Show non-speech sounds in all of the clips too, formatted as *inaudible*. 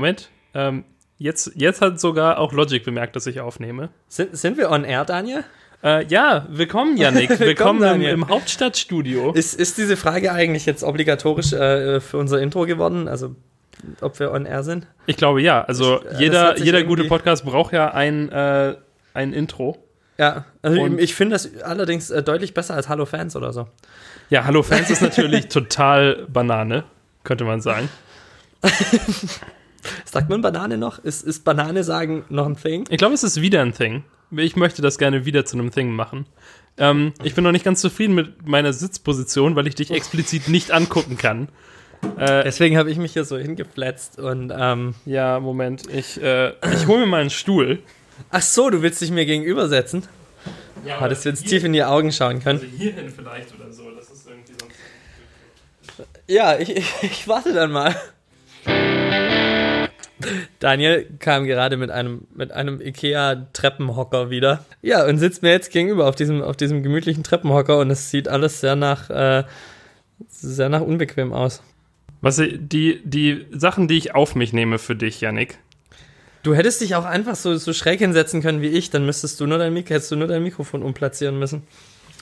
Moment. Ähm, jetzt, jetzt hat sogar auch Logic bemerkt, dass ich aufnehme. Sind, sind wir on air, Daniel? Äh, ja, willkommen, Yannick. *laughs* Willkommen, Willkommen, im, im Hauptstadtstudio. Ist, ist diese Frage eigentlich jetzt obligatorisch äh, für unser Intro geworden? Also, ob wir on air sind? Ich glaube ja. Also Ich- äh, jeder, jeder gute Podcast braucht ja ein, äh, ein Intro. Ja, also Und- ich finde das allerdings äh, deutlich besser als Hallo Fans oder so. Ja, Hallo Fans ist natürlich *laughs* total Banane, könnte man sagen. *laughs* Sagt man Banane noch? Ist, ist Banane sagen noch ein Thing? Ich glaube, es ist wieder ein Thing. Ich möchte das gerne wieder zu einem Thing machen. Ähm, ich bin noch nicht ganz zufrieden mit meiner Sitzposition, weil ich dich explizit nicht angucken kann. Äh, Deswegen habe ich mich hier so hingefletzt und ähm, ja, Moment. Ich, äh, ich hole mir mal einen Stuhl. ach so, du willst dich mir gegenübersetzen? Ja, Hattest du jetzt tief in die Augen schauen können? Also hierhin vielleicht oder so. Das ist irgendwie so. Ja, ich, ich, *laughs* ich warte dann mal. Daniel kam gerade mit einem, mit einem Ikea-Treppenhocker wieder. Ja, und sitzt mir jetzt gegenüber auf diesem, auf diesem gemütlichen Treppenhocker und es sieht alles sehr nach, äh, sehr nach unbequem aus. Was die, die Sachen, die ich auf mich nehme für dich, Yannick. Du hättest dich auch einfach so, so schräg hinsetzen können wie ich, dann müsstest du nur dein, Mik hättest du nur dein Mikrofon umplatzieren müssen.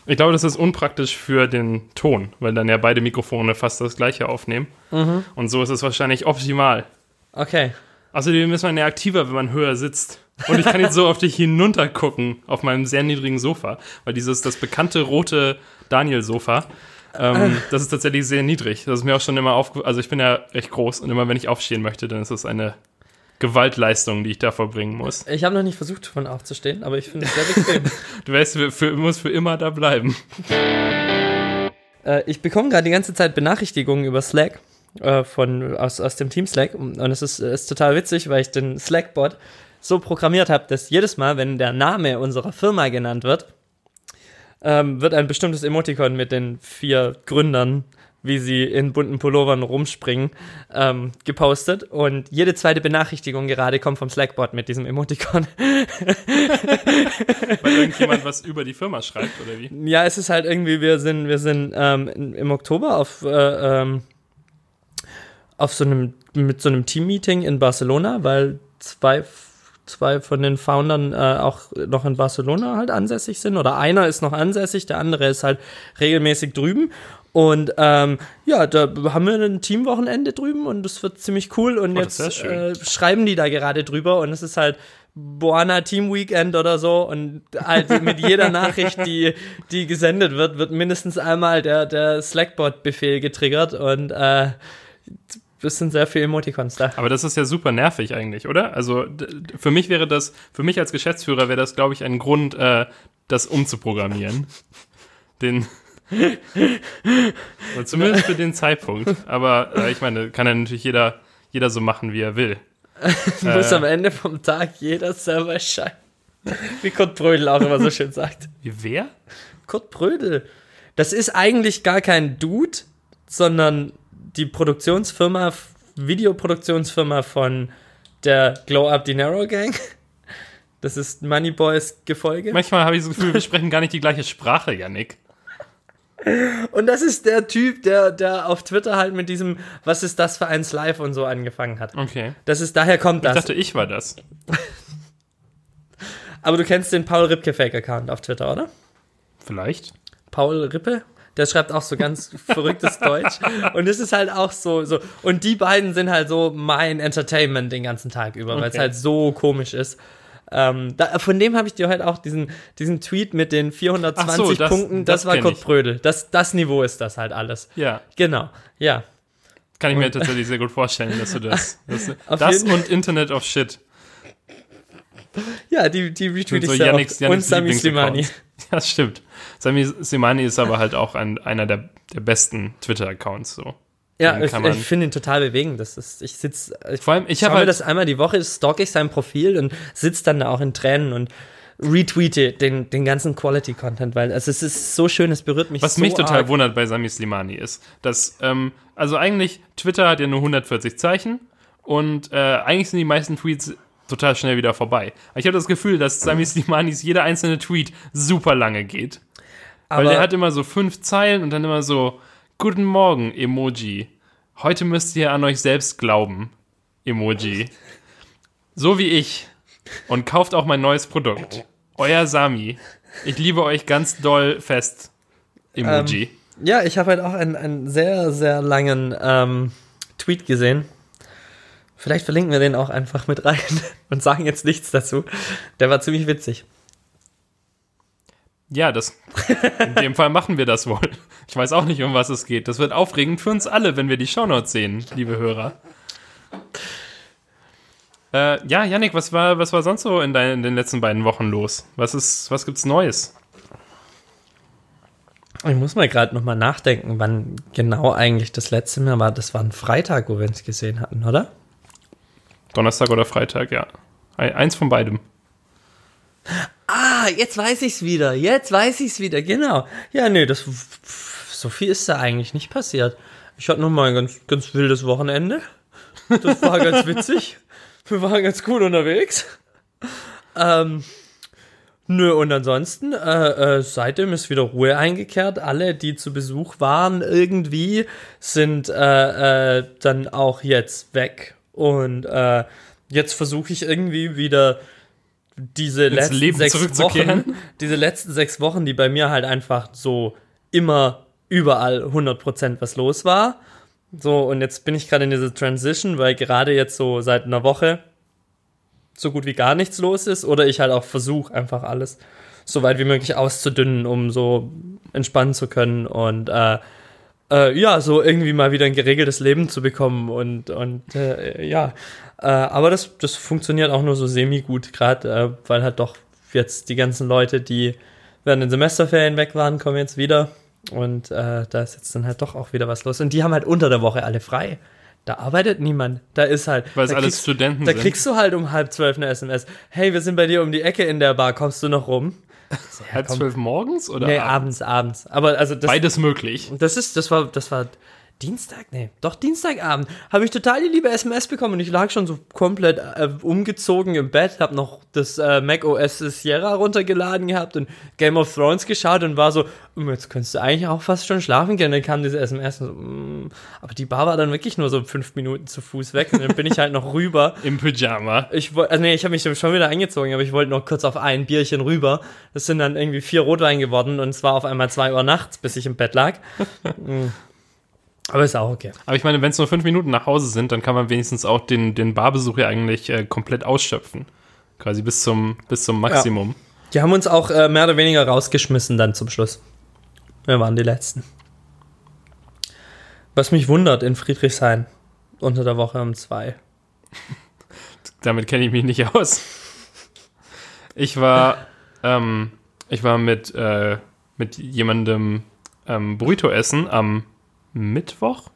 Ich glaube, das ist unpraktisch für den Ton, weil dann ja beide Mikrofone fast das gleiche aufnehmen. Und so ist es wahrscheinlich optimal. Okay. Außerdem ist man ja aktiver, wenn man höher sitzt. Und ich kann jetzt so auf dich hinuntergucken, auf meinem sehr niedrigen Sofa. Weil dieses, das bekannte rote Daniel-Sofa, ähm, das ist tatsächlich sehr niedrig. Das ist mir auch schon immer aufge... Also ich bin ja recht groß und immer wenn ich aufstehen möchte, dann ist das eine Gewaltleistung, die ich da vollbringen muss. Ich habe noch nicht versucht, davon aufzustehen, aber ich finde es sehr bequem. *laughs* Du weißt, für, für, muss für immer da bleiben. Äh, ich bekomme gerade die ganze Zeit Benachrichtigungen über Slack äh, von, aus, aus dem Team Slack und es ist, ist total witzig, weil ich den Slack-Bot so programmiert habe, dass jedes Mal, wenn der Name unserer Firma genannt wird, ähm, wird ein bestimmtes Emoticon mit den vier Gründern, wie sie in bunten Pullovern rumspringen, ähm, gepostet und jede zweite Benachrichtigung gerade kommt vom Slack-Bot mit diesem Emoticon. *laughs* Weil irgendjemand was über die Firma schreibt, oder wie? Ja, es ist halt irgendwie, wir sind, wir sind ähm, im Oktober auf, äh, ähm, auf so einem, mit so einem Team-Meeting in Barcelona, weil zwei, zwei von den Foundern äh, auch noch in Barcelona halt ansässig sind. Oder einer ist noch ansässig, der andere ist halt regelmäßig drüben. Und ähm, ja, da haben wir ein Teamwochenende drüben und das wird ziemlich cool. Und Oh, jetzt äh, schreiben die da gerade drüber und es ist halt Boana Team Weekend oder so und halt mit jeder *laughs* Nachricht, die, die gesendet wird, wird mindestens einmal der, der Slackbot-Befehl getriggert und äh, es sind sehr viele Emoticons da. Aber das ist ja super nervig eigentlich, oder? Also für mich wäre das, für mich als Geschäftsführer wäre das, glaube ich, ein Grund, äh, das umzuprogrammieren. *laughs* Den. Zumindest für den Zeitpunkt. Aber äh, ich meine, kann ja natürlich jeder, jeder so machen, wie er will. *laughs* Muss Äh. am Ende vom Tag jeder selber scheinen. Wie Kurt Brödel auch immer so schön sagt. Wie wer? Kurt Brödel. Das ist eigentlich gar kein Dude, sondern die Produktionsfirma, Videoproduktionsfirma von der Glow Up Dinero Gang. *laughs* Das ist Moneyboys Gefolge. Manchmal habe ich das Gefühl, wir *laughs* sprechen gar nicht die gleiche Sprache, Yannick. Und das ist der Typ, der, der auf Twitter halt mit diesem Was ist das für eins live und so angefangen hat. Okay. Das ist, daher kommt Ich das. dachte, ich war das. *laughs* Aber du kennst den Paul Ripke Fake Account auf Twitter, oder? Vielleicht. Paul Rippe, der schreibt auch so ganz *laughs* verrücktes Deutsch. Und es ist halt auch so, so. Und die beiden sind halt so mein Entertainment den ganzen Tag über, weil es Okay. halt so komisch ist. Ähm, da, von dem habe ich dir heute auch diesen, diesen Tweet mit den 420 Ach so, das- Punkten, das, das war Kurt ich. Brödel. Das, das Niveau ist das halt alles. Ja. Genau, ja. Kann ich mir tatsächlich sehr gut vorstellen, dass du das. *laughs* Das, das und Internet of Shit. Ja, die, die retweet ich so Yannicks. Yannicks Und Sami Slimani. *laughs* Ja, stimmt. Sami Slimani ist aber halt auch ein, einer der, der besten Twitter-Accounts. So. Ja, ich, ich finde ihn total bewegend. Das ist, ich sitz, ich Vor allem, ich habe mir halt, das einmal die Woche, stalk ich sein Profil und sitze dann da auch in Tränen und retweete den, den ganzen Quality-Content, weil also es ist so schön, es berührt mich was so mich total arg. wundert bei Sami Slimani ist, dass, ähm, also eigentlich, Twitter hat ja nur 140 Zeichen und äh, eigentlich sind die meisten Tweets total schnell wieder vorbei. Aber ich habe das Gefühl, dass Sami Slimanis jeder einzelne Tweet super lange geht. Weil Aber der hat immer so fünf Zeilen und dann immer so, Guten Morgen, Emoji. Heute müsst ihr an euch selbst glauben. Emoji. So wie ich. Und kauft auch mein neues Produkt. Euer Sami. Ich liebe euch ganz doll fest. Emoji. Ja, ich habe halt auch einen, einen sehr, sehr langen ähm, Tweet gesehen. Vielleicht verlinken wir den auch einfach mit rein *laughs* und sagen jetzt nichts dazu. Der war ziemlich witzig. Ja, das, in dem Fall machen wir das wohl. Ich weiß auch nicht, um was es geht. Das wird aufregend für uns alle, wenn wir die Shownotes sehen, liebe Hörer. Äh, ja, Yannick, was war, was war sonst so in, dein, in den letzten beiden Wochen los? Was, ist, was gibt's Neues? Ich muss mal gerade nochmal nachdenken, wann genau eigentlich das letzte Mal war. Das war ein Freitag, wo wir uns gesehen hatten, oder? Donnerstag oder Freitag, ja. Eins von beidem. Jetzt weiß ich's wieder. Jetzt weiß ich's wieder. Genau. Ja, nee, das so viel ist da eigentlich nicht passiert. Ich hatte noch mal ein ganz ganz wildes Wochenende. Das war ganz *laughs* witzig. Wir waren ganz gut unterwegs. Ähm, nö, und ansonsten, äh, äh, seitdem ist wieder Ruhe eingekehrt. Alle, die zu Besuch waren, irgendwie, sind äh, äh, dann auch jetzt weg. Und äh, jetzt versuche ich irgendwie wieder diese Ins letzten Leben sechs. Wochen, diese letzten sechs Wochen, die bei mir halt einfach so immer überall 100% was los war. So, und jetzt bin ich gerade in dieser Transition, weil gerade jetzt so seit einer Woche so gut wie gar nichts los ist oder ich halt auch versuche, einfach alles so weit wie möglich auszudünnen, um so entspannen zu können und äh, äh, ja, so irgendwie mal wieder ein geregeltes Leben zu bekommen und, und äh, ja, äh, aber das, das funktioniert auch nur so semi-gut, gerade äh, weil halt doch jetzt die ganzen Leute, die während den Semesterferien weg waren, kommen jetzt wieder und äh, da ist jetzt dann halt doch auch wieder was los und die haben halt unter der Woche alle frei. Da arbeitet niemand. Da ist halt. Weil es da alles kriegst- Studenten Da sind. kriegst du halt um halb zwölf eine SMS. Hey, wir sind bei dir um die Ecke in der Bar. Kommst du noch rum? Halb komm. zwölf morgens oder Nee, abends? abends, abends. Aber also das, Beides möglich. das ist, das war, das war Dienstag? Nee, doch Dienstagabend. Habe ich total die liebe SMS bekommen und ich lag schon so komplett äh, umgezogen im Bett, habe noch das äh, Mac OS Sierra runtergeladen gehabt und Game of Thrones geschaut und war so, "Mm, jetzt könntest du eigentlich auch fast schon schlafen gehen. Dann kam diese SMS und so, mm. aber die Bar war dann wirklich nur so fünf Minuten zu Fuß weg und dann bin ich halt noch rüber. *laughs* Im Pyjama. Ich wollte, also nee, ich habe mich schon wieder eingezogen, aber ich wollte noch kurz auf ein Bierchen rüber. Das sind dann irgendwie vier Rotwein geworden und es war auf einmal zwei Uhr nachts, bis ich im Bett lag. Mm. *laughs* aber ist auch okay. Aber ich meine, wenn es nur fünf Minuten nach Hause sind, dann kann man wenigstens auch den, den Barbesuch ja eigentlich äh, komplett ausschöpfen. Quasi bis zum, bis zum Maximum. Die haben uns auch äh, mehr oder weniger rausgeschmissen dann zum Schluss. Wir waren die Letzten. Was mich wundert in Friedrichshain unter der Woche um zwei. *laughs* Damit kenne ich mich nicht aus. Ich war, *laughs* ähm, ich war mit, äh, mit jemandem ähm, Burrito essen am Mittwoch.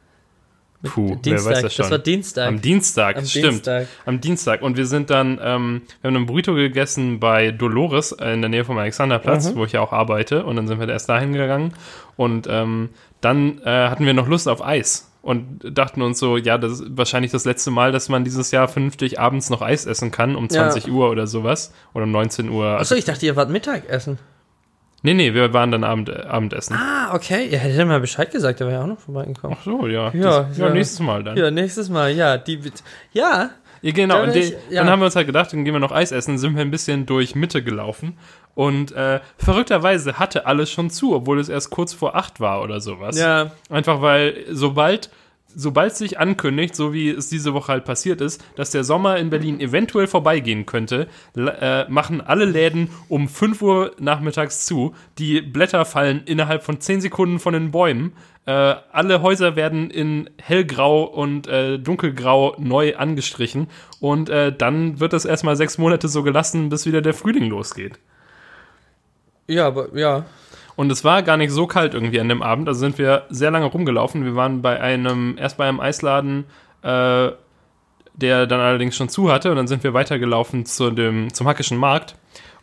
Puh, Dienstag, wer weiß das schon. das war Dienstag. Am Dienstag, Am stimmt. Dienstag. Am Dienstag. Und wir sind dann, ähm, wir haben einen Burrito gegessen bei Dolores in der Nähe vom Alexanderplatz, Mhm. wo ich ja auch arbeite. Und dann sind wir erst dahin gegangen. Und ähm, dann äh, hatten wir noch Lust auf Eis. Und dachten uns so, ja, das ist wahrscheinlich das letzte Mal, dass man dieses Jahr vernünftig abends noch Eis essen kann, um Ja. 20 Uhr oder sowas. Oder um 19 Uhr. Achso, ich dachte, ihr wart Mittagessen. Nee, nee, wir waren dann Abend, äh, Abendessen. Ah, okay. Ihr hättet mal Bescheid gesagt, der wäre ja auch noch vorbeigekommen. Ach so, ja. Ja, das, ja, ja. nächstes Mal dann. Ja, nächstes Mal, ja. Die, ja, Ja, genau. Da die, ich- ja. dann haben wir uns halt gedacht, dann gehen wir noch Eis essen, sind wir ein bisschen durch Mitte gelaufen. Und äh, verrückterweise hatte alles schon zu, obwohl es erst kurz vor acht war oder sowas. ja. Einfach weil sobald sobald sich ankündigt, so wie es diese Woche halt passiert ist, dass der Sommer in Berlin eventuell vorbeigehen könnte, äh, machen alle Läden um 5 Uhr nachmittags zu. Die Blätter fallen innerhalb von 10 Sekunden von den Bäumen. Äh, alle Häuser werden in hellgrau und äh, dunkelgrau neu angestrichen. Und äh, dann wird es erstmal sechs Monate so gelassen, bis wieder der Frühling losgeht. Ja, aber ja. Und es war gar nicht so kalt irgendwie an dem Abend. Also sind wir sehr lange rumgelaufen. Wir waren bei einem, erst bei einem Eisladen, äh, der dann allerdings schon zu hatte. Und dann sind wir weitergelaufen zu dem, zum Hackischen Markt.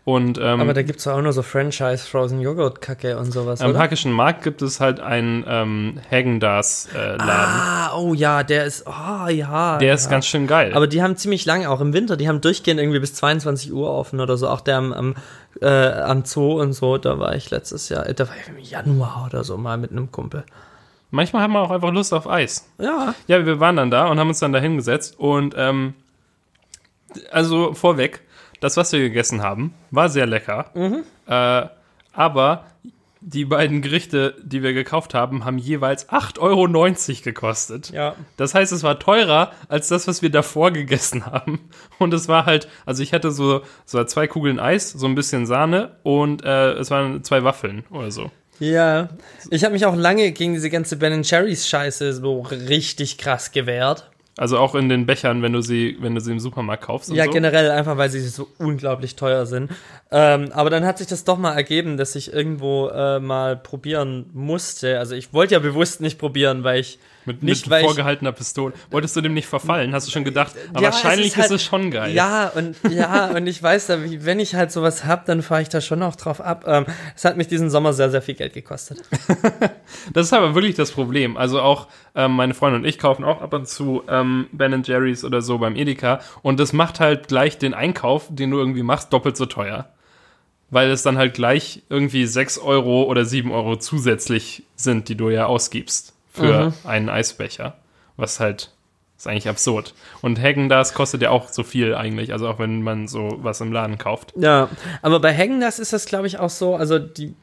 Und ähm, Aber da gibt es auch nur so Franchise-Frozen-Joghurt-Kacke und sowas, am? Hackischen Markt gibt es halt einen ähm, Häagen-Dazs-Laden. Ah, oh ja, der ist, oh ja. der ja. ist ganz schön geil. Aber die haben ziemlich lange, auch im Winter, die haben durchgehend irgendwie bis 22 Uhr offen oder so. Auch der am, am, äh, am Zoo und so, da war ich letztes Jahr, da war ich im Januar oder so mal mit einem Kumpel. Manchmal haben wir auch einfach Lust auf Eis. Ja. Ja, wir waren dann da und haben uns dann da hingesetzt und ähm, also vorweg, das, was wir gegessen haben, war sehr lecker. Äh, aber die beiden Gerichte, die wir gekauft haben, haben jeweils 8,90 Euro gekostet. Ja. Das heißt, es war teurer als das, was wir davor gegessen haben. Und es war halt, also ich hatte so, so zwei Kugeln Eis, so ein bisschen Sahne und äh, es waren zwei Waffeln oder so. Ja. Ich habe mich auch lange gegen diese ganze Ben Cherries Scheiße so richtig krass gewehrt. Also auch in den Bechern, wenn du sie, wenn du sie im Supermarkt kaufst. Ja, so. generell einfach, weil sie so unglaublich teuer sind. Ähm, aber dann hat sich das doch mal ergeben, dass ich irgendwo äh, mal probieren musste. Also ich wollte ja bewusst nicht probieren, weil ich Mit, nicht, mit vorgehaltener Pistole. Wolltest du dem nicht verfallen? Hast du schon gedacht? Aber Ja, wahrscheinlich es ist, halt, ist es schon geil. Ja, und ja, *laughs* und ich weiß, wenn ich halt sowas hab, dann fahre ich da schon auch drauf ab. Ähm, es hat mich diesen Sommer sehr, sehr viel Geld gekostet. *laughs* Das ist aber wirklich das Problem. Also auch ähm, meine Freundin und ich kaufen auch ab und zu ähm, Ben Jerry's oder so beim Edeka und das macht halt gleich den Einkauf, den du irgendwie machst, doppelt so teuer. Weil es dann halt gleich irgendwie 6 Euro oder 7 Euro zusätzlich sind, die du ja ausgibst für einen Eisbecher. Was halt ist eigentlich absurd. Und Hagen das kostet ja auch so viel eigentlich, also auch wenn man so was im Laden kauft. Ja, aber bei Hagen, das ist das, glaube ich, auch so, also die,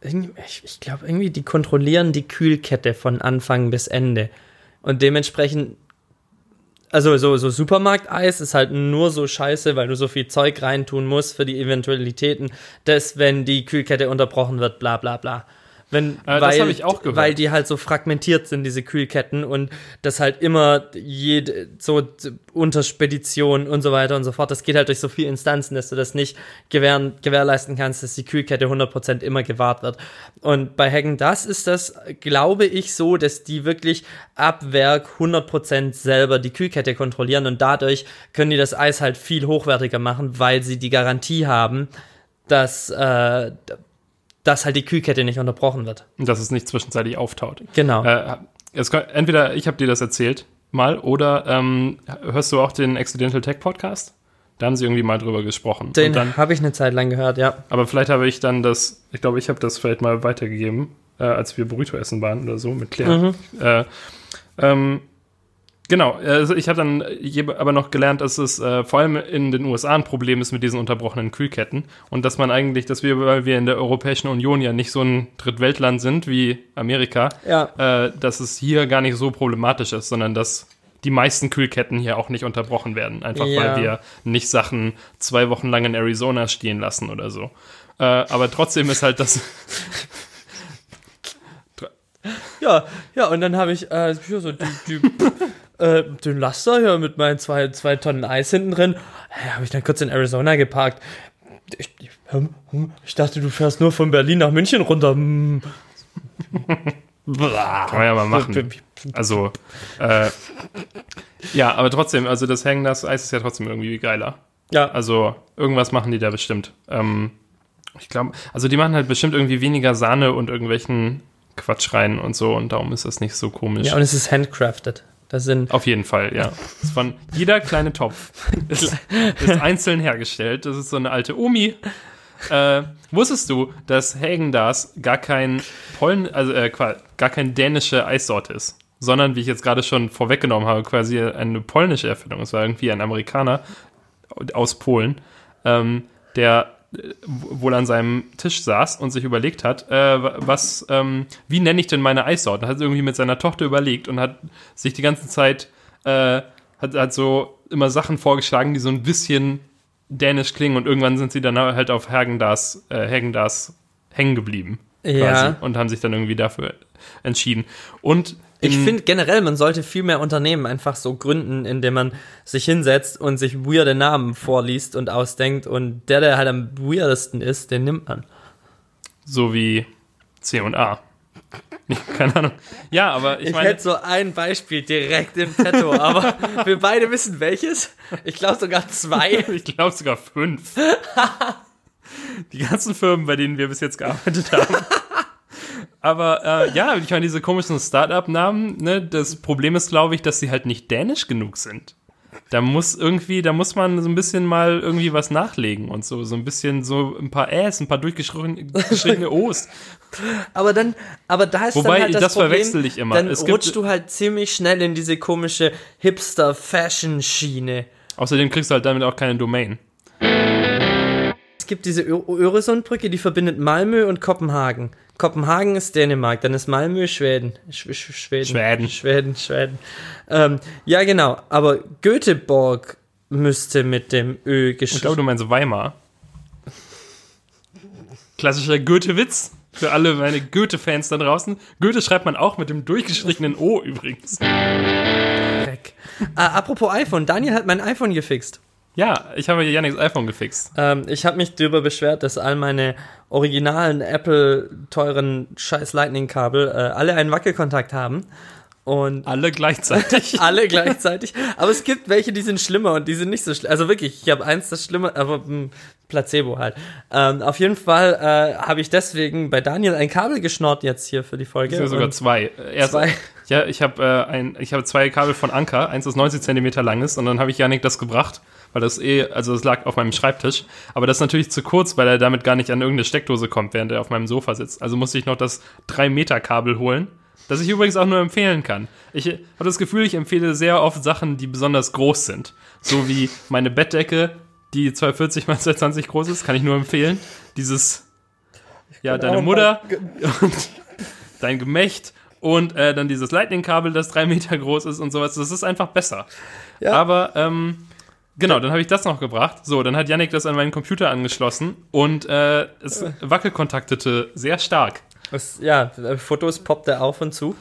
ich, ich glaube irgendwie, die kontrollieren die Kühlkette von Anfang bis Ende. Und dementsprechend, also so, so Supermarkteis ist halt nur so scheiße, weil du so viel Zeug reintun musst für die Eventualitäten, dass wenn die Kühlkette unterbrochen wird, bla bla bla. Wenn, Äh, das weil, hab ich auch gehört. Weil die halt so fragmentiert sind, diese Kühlketten, und das halt immer jede, so unter Spedition und so weiter und so fort. Das geht halt durch so viele Instanzen, dass du das nicht gewähren, gewährleisten kannst, dass die Kühlkette 100% immer gewahrt wird. Und bei Hagen das ist das, glaube ich, so, dass die wirklich ab Werk 100% selber die Kühlkette kontrollieren und dadurch können die das Eis halt viel hochwertiger machen, weil sie die Garantie haben, dass, äh, dass halt die Kühlkette nicht unterbrochen wird. Und dass es nicht zwischenzeitlich auftaut. Genau. Äh, es, entweder ich habe dir das erzählt mal oder ähm, hörst du auch den Accidental Tech Podcast? Da haben sie irgendwie mal drüber gesprochen. Den dann, habe ich eine Zeit lang gehört, ja. aber vielleicht habe ich dann das, ich glaube, ich habe das vielleicht mal weitergegeben, äh, als wir Burrito essen waren oder so mit Claire. Äh, ähm, genau, also ich habe dann aber noch gelernt, dass es äh, vor allem in den USA ein Problem ist mit diesen unterbrochenen Kühlketten und dass man eigentlich, dass wir, weil wir in der Europäischen Union ja nicht so ein Drittweltland sind wie Amerika, Ja. äh, dass es hier gar nicht so problematisch ist, sondern dass die meisten Kühlketten hier auch nicht unterbrochen werden. Einfach Ja. weil wir nicht Sachen zwei Wochen lang in Arizona stehen lassen oder so. Äh, aber trotzdem ist halt das. *laughs* Ja, ja, und dann habe ich äh, so die, die, *laughs* äh, den Laster hier mit meinen zwei, zwei Tonnen Eis hinten drin. Äh, habe ich dann kurz in Arizona geparkt. Ich, hm, hm, ich dachte, du fährst nur von Berlin nach München runter. Hm. *laughs* Kann man ja mal machen. Also, äh, ja, aber trotzdem, also das Hängen, das Eis ist ja trotzdem irgendwie geiler. Ja, Also, irgendwas machen die da bestimmt. Ähm, ich glaube, also die machen halt bestimmt irgendwie weniger Sahne und irgendwelchen Quatsch rein und so und darum ist das nicht so komisch. ja, und es ist handcrafted. Das sind, Auf jeden Fall, ja. Das von jeder kleine Topf *laughs* ist, ist einzeln hergestellt. Das ist so eine alte Omi. Äh, wusstest du, dass Hagen das gar kein Poln, also äh, gar keine dänische Eissorte ist, sondern wie ich jetzt gerade schon vorweggenommen habe, quasi eine polnische Erfindung. Es war irgendwie ein Amerikaner aus Polen, ähm, der wohl an seinem Tisch saß und sich überlegt hat, äh, was, ähm, wie nenne ich denn meine Eissorten? Hat irgendwie mit seiner Tochter überlegt und hat sich die ganze Zeit, äh, hat, hat so immer Sachen vorgeschlagen, die so ein bisschen dänisch klingen und irgendwann sind sie dann halt auf Hagendas, äh, Hagendas hängen geblieben. Quasi, Ja. Und haben sich dann irgendwie dafür entschieden. Und ich in- finde generell, man sollte viel mehr Unternehmen einfach so gründen, indem man sich hinsetzt und sich weirde Namen vorliest und ausdenkt und der, der halt am weirdesten ist, den nimmt man. so wie C und A. Keine Ahnung. Ja, aber ich, Ich meine, hätte so ein Beispiel direkt im Petto, *laughs* aber wir beide wissen welches. Ich glaube sogar zwei. *laughs* ich glaube sogar fünf. *laughs* Die ganzen Firmen, bei denen wir bis jetzt gearbeitet haben. Aber äh, ja, ich meine, diese komischen Start-up-Namen, ne, das Problem ist, glaube ich, dass sie halt nicht dänisch genug sind. da muss irgendwie, da muss man so ein bisschen mal irgendwie was nachlegen und so, so ein bisschen so ein paar Äs, ein paar durchgeschriebene *laughs* O's. Aber dann, aber da ist Wobei, dann halt das, das Problem, verwechsel ich immer. Dann Es rutschst du halt ziemlich schnell in diese komische Hipster-Fashion-Schiene. Außerdem kriegst du halt damit auch keine Domain. Es gibt diese Öresundbrücke, die verbindet Malmö und Kopenhagen. Kopenhagen ist Dänemark, dann ist Malmö Schweden. Sch Sch Schweden. Schweden. Schweden, Schweden. Ähm, ja, genau. Aber Göteborg müsste mit dem Ö Ich glaube, geschrieben du meinst Weimar. Klassischer Goethe-Witz. Für alle meine Goethe-Fans da draußen. Goethe schreibt man auch mit dem durchgestrichenen O übrigens. äh, apropos iPhone, Daniel hat mein iPhone gefixt. Ja, ich habe Yannicks iPhone gefixt. Ähm, ich habe mich darüber beschwert, dass all meine originalen Apple teuren scheiß Lightning-Kabel äh, alle einen Wackelkontakt haben. Und Alle gleichzeitig. *laughs* alle gleichzeitig. Aber es gibt welche, die sind schlimmer und die sind nicht so schlimm. Also wirklich, ich habe eins, das schlimmer, aber mh, Placebo halt. Ähm, auf jeden Fall äh, habe ich deswegen bei Daniel ein Kabel geschnort jetzt hier für die Folge. Ja, sogar Und zwei. Äh, Erst, Zwei. Ja, ich habe äh, ein, ich habe zwei Kabel von Anker, eins das 90 Zentimeter lang ist, und dann habe ich Yannick das gebracht, weil das eh, also das lag auf meinem Schreibtisch. Aber das ist natürlich zu kurz, weil er damit gar nicht an irgendeine Steckdose kommt, während er auf meinem Sofa sitzt. Also musste ich noch das 3 Meter Kabel holen, das ich übrigens auch nur empfehlen kann. Ich habe das Gefühl, ich empfehle sehr oft Sachen, die besonders groß sind. So wie meine Bettdecke, die 240 x 220 groß ist, kann ich nur empfehlen. Dieses, ja, deine Mutter *laughs* und dein Gemächt und äh, dann dieses Lightning-Kabel, das drei Meter groß ist und sowas. Das ist einfach besser. Ja. Aber, ähm, genau, dann habe ich das noch gebracht. So, dann hat Yannick das an meinen Computer angeschlossen und äh, es wackelkontaktete sehr stark. Das, ja, äh, Fotos poppt er auf und zu.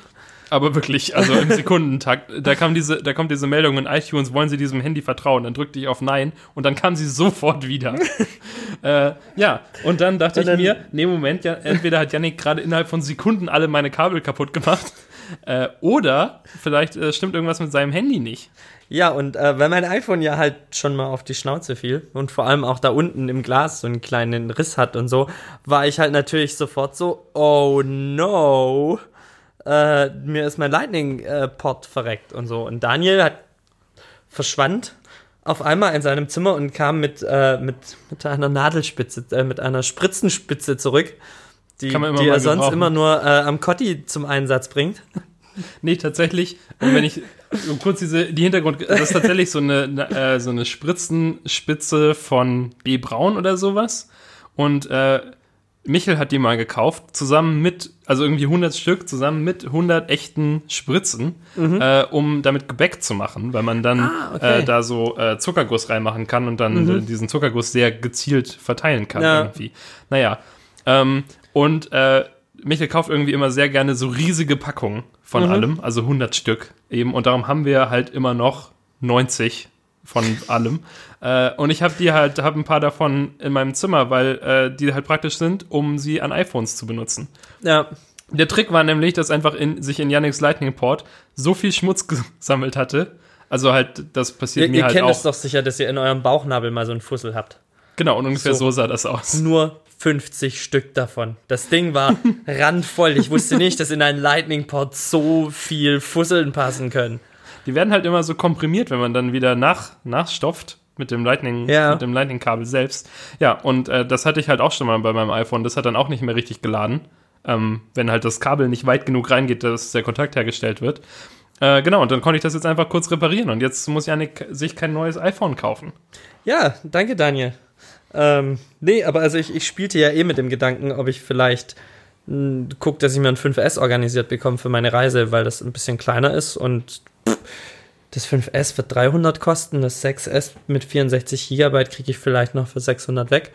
Aber wirklich, also im *laughs* Sekundentakt. Da kam diese, da kommt diese Meldung in iTunes, wollen Sie diesem Handy vertrauen? Dann drückte ich auf Nein und dann kam sie sofort wieder. *laughs* äh, ja, und dann dachte Und dann- ich mir, nee, Moment, ja, entweder hat Yannick gerade innerhalb von Sekunden alle meine Kabel kaputt gemacht, *laughs* äh, oder vielleicht äh, stimmt irgendwas mit seinem Handy nicht. Ja, und äh, weil mein iPhone ja halt schon mal auf die Schnauze fiel und vor allem auch da unten im Glas so einen kleinen Riss hat und so, war ich halt natürlich sofort so, oh no, äh, mir ist mein Lightning-Port verreckt und so. Und Daniel hat verschwand auf einmal in seinem Zimmer und kam mit, äh, mit, mit einer Nadelspitze, äh, mit einer Spritzenspitze zurück, die, die er sonst immer nur äh, am Kotti zum Einsatz bringt. *laughs* Nee, tatsächlich, und wenn ich um kurz diese, die Hintergrund, das ist tatsächlich so eine, eine, äh, so eine Spritzenspitze von B. Braun oder sowas. Und äh, Michel hat die mal gekauft, zusammen mit, also irgendwie 100 Stück, zusammen mit 100 echten Spritzen, äh, um damit Gebäck zu machen, weil man dann Mhm. Ah, okay. Mhm. äh, da so äh, Zuckerguss reinmachen kann und dann äh, diesen Zuckerguss sehr gezielt verteilen kann Ja. irgendwie. Naja, ähm, und äh, Michael kauft irgendwie immer sehr gerne so riesige Packungen von Mhm. allem, also 100 Stück eben. Und darum haben wir halt immer noch 90 von allem. *laughs* äh, und ich habe die halt, habe ein paar davon in meinem Zimmer, weil äh, die halt praktisch sind, um sie an iPhones zu benutzen. Ja, Der Trick war nämlich, dass einfach in, sich in Yannicks Lightning Port so viel Schmutz *laughs* gesammelt hatte. Also halt, das passiert ihr, mir ihr halt kennt auch. es doch sicher, dass ihr in eurem Bauchnabel mal so einen Fussel habt. Genau, und ungefähr So. so sah das aus. nur 50 Stück davon. Das Ding war *laughs* randvoll. Ich wusste nicht, dass in einen Lightning-Port so viel Fusseln passen können. Die werden halt immer so komprimiert, wenn man dann wieder nach, nachstopft mit dem Lightning, Ja. mit dem Lightning-Kabel selbst. Ja, und äh, das hatte ich halt auch schon mal bei meinem iPhone. Das hat dann auch nicht mehr richtig geladen, ähm, wenn halt das Kabel nicht weit genug reingeht, dass der Kontakt hergestellt wird. Äh, genau, und dann konnte ich das jetzt einfach kurz reparieren. Und jetzt muss Janik sich kein neues iPhone kaufen. Ja, danke, Daniel. Ähm, nee, aber also ich, ich spielte ja eh mit dem Gedanken, ob ich vielleicht mh, guck, dass ich mir ein 5S organisiert bekomme für meine Reise, weil das ein bisschen kleiner ist und pff, das 5S wird 300 kosten, das 6S mit 64 Gigabyte kriege ich vielleicht noch für 600 weg.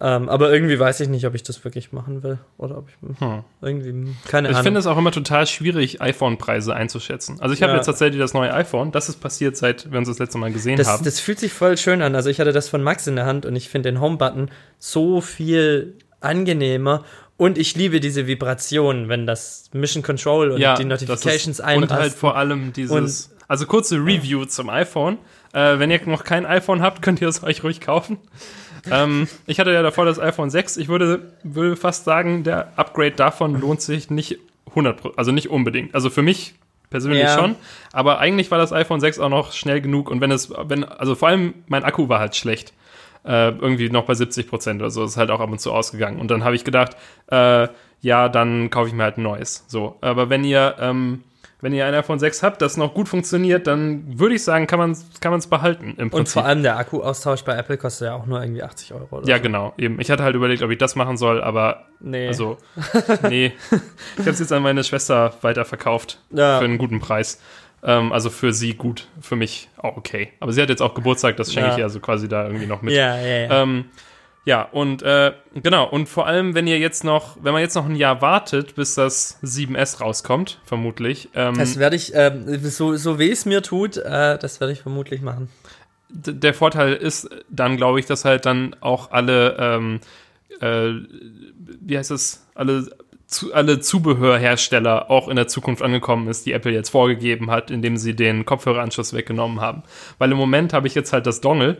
Ähm, aber irgendwie weiß ich nicht, ob ich das wirklich machen will oder ob ich Hm. irgendwie keine Ich Ahnung. finde es auch immer total schwierig, iPhone-Preise einzuschätzen. Also ich habe Ja. jetzt tatsächlich das neue iPhone. Das ist passiert, seit wir uns das letzte Mal gesehen Das, haben. das fühlt sich voll schön an. Also ich hatte das von Max in der Hand und ich finde den Home-Button so viel angenehmer und ich liebe diese Vibration, wenn das Mission Control und die das Notifications ist, Und halt vor allem dieses. also kurze Review zum iPhone. Äh, wenn ihr noch kein iPhone habt, könnt ihr es euch ruhig kaufen. Ähm, ich hatte ja davor das iPhone 6. Ich würde, würde fast sagen, der Upgrade davon lohnt sich nicht 100% also nicht unbedingt. Also für mich persönlich Ja. schon. Aber eigentlich war das iPhone 6 auch noch schnell genug. Und wenn es, wenn, also vor allem mein Akku war halt schlecht. Äh, irgendwie noch bei 70 Prozent oder so. Ist halt auch ab und zu ausgegangen. Und dann habe ich gedacht, äh, ja, dann kaufe ich mir halt ein neues. So. Aber wenn ihr, ähm, wenn ihr ein iPhone 6 habt, das noch gut funktioniert, dann würde ich sagen, kann man es kann man's behalten Und vor allem der Akkuaustausch bei Apple kostet ja auch nur irgendwie 80 Euro. Oder ja, so. genau. Eben. Ich hatte halt überlegt, ob ich das machen soll, aber Nee. also, *laughs* nee. Ich habe es jetzt an meine Schwester weiterverkauft Ja. für einen guten Preis. Ähm, also für sie gut, für mich auch okay. Aber sie hat jetzt auch Geburtstag, das schenke Ja. ich ihr also quasi da irgendwie noch mit. ja, ja, ja. Ähm, ja, und äh, genau, und vor allem, wenn ihr jetzt noch, wenn man jetzt noch ein Jahr wartet, bis das 7S rauskommt, vermutlich, ähm, das werde ich, ähm, so, so wie es mir tut, äh, das werde ich vermutlich machen. der Vorteil ist dann, glaube ich, dass halt dann auch alle, ähm, äh, wie heißt das, alle, zu, alle Zubehörhersteller auch in der Zukunft angekommen ist, die Apple jetzt vorgegeben hat, indem sie den Kopfhöreranschluss weggenommen haben. Weil im Moment habe ich jetzt halt das Dongle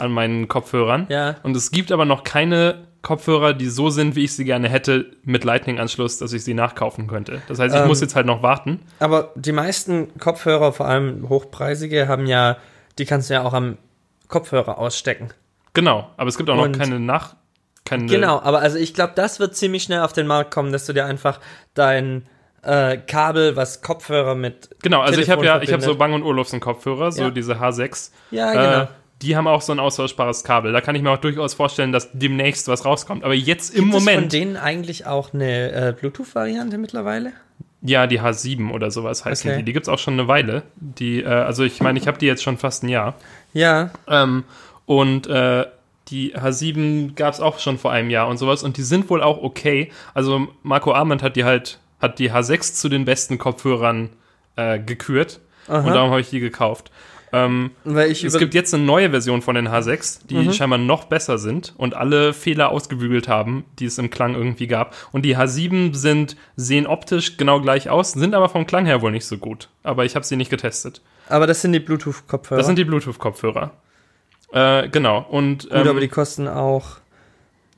an meinen Kopfhörern. Ja. Und es gibt aber noch keine Kopfhörer, die so sind, wie ich sie gerne hätte, mit Lightning-Anschluss, dass ich sie nachkaufen könnte. Das heißt, ich Ähm, muss jetzt halt noch warten. Aber die meisten Kopfhörer, vor allem hochpreisige, haben ja, die kannst du ja auch am Kopfhörer ausstecken. Genau, aber es gibt auch noch Und- keine Nach... Keine, Genau, aber also ich glaube, das wird ziemlich schnell auf den Markt kommen, dass du dir einfach dein äh, Kabel, was Kopfhörer mit. Genau, also ich habe Telefon ja, ich habe so verbindet. Bang Olufsen Kopfhörer, so Ja. diese H6. Ja, genau. Äh, die haben auch so ein austauschbares Kabel. Da kann ich mir auch durchaus vorstellen, dass demnächst was rauskommt. Aber jetzt im Gibt es von Moment, denen eigentlich auch eine äh, Bluetooth-Variante mittlerweile? ja, die H7 oder sowas heißen Okay. die. Die gibt's auch schon eine Weile. Die, äh, also ich meine, ich habe die jetzt schon fast ein Jahr. Ja. Ähm, und äh, die H7 gab es auch schon vor einem Jahr und sowas. Und die sind wohl auch okay. Also Marco Arment hat die halt, hat die H6 zu den besten Kopfhörern äh, gekürt. Aha. Und darum habe ich die gekauft. Ähm, es gibt jetzt eine neue Version von den H6, die Mhm. scheinbar noch besser sind und alle Fehler ausgebügelt haben, die es im Klang irgendwie gab. Und die H7 sind, sehen optisch genau gleich aus, sind aber vom Klang her wohl nicht so gut. Aber ich habe sie nicht getestet. aber das sind die Bluetooth-Kopfhörer. Das sind die Bluetooth-Kopfhörer. Äh, genau. Und Gut, ähm, aber die kosten auch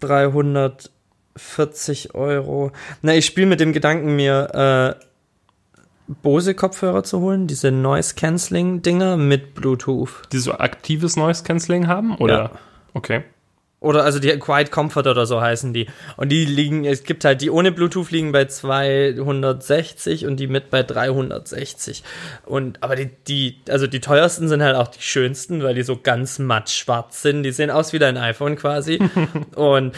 340 Euro. Na, ich spiele mit dem Gedanken, mir äh, Bose-Kopfhörer zu holen, diese Noise-Canceling-Dinger mit Bluetooth. die so aktives Noise Cancelling haben? Oder? Ja. Okay. Oder also die Quiet Comfort oder so heißen die. Und die liegen, es gibt halt die ohne Bluetooth liegen bei 260 und die mit bei 360. Und aber die, die, also die teuersten sind halt auch die schönsten, weil die so ganz matt schwarz sind. Die sehen aus wie dein iPhone quasi. *laughs* und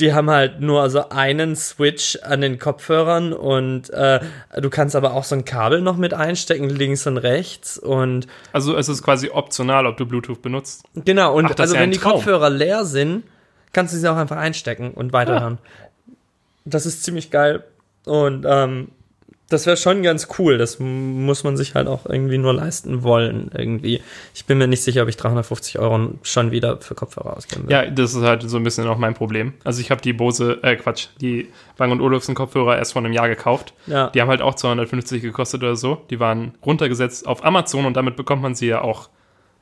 die haben halt nur so einen Switch an den Kopfhörern und äh, du kannst aber auch so ein Kabel noch mit einstecken, links und rechts. Und Also es ist quasi optional, ob du Bluetooth benutzt. Genau, und Ach, also ja wenn die Traum. Kopfhörer leer sind, kannst du sie auch einfach einstecken und weiterhören. Das ist ziemlich geil. Und ähm, das wäre schon ganz cool. Das muss man sich halt auch irgendwie nur leisten wollen. Irgendwie. Ich bin mir nicht sicher, ob ich 350 Euro schon wieder für Kopfhörer ausgeben will. Ja, das ist halt so ein bisschen auch mein Problem. Also ich habe die Bose, äh Quatsch, die Bang Olufsen Kopfhörer erst vor einem Jahr gekauft. Ja. Die haben halt auch 250 gekostet oder so. Die waren runtergesetzt auf Amazon und damit bekommt man sie ja auch.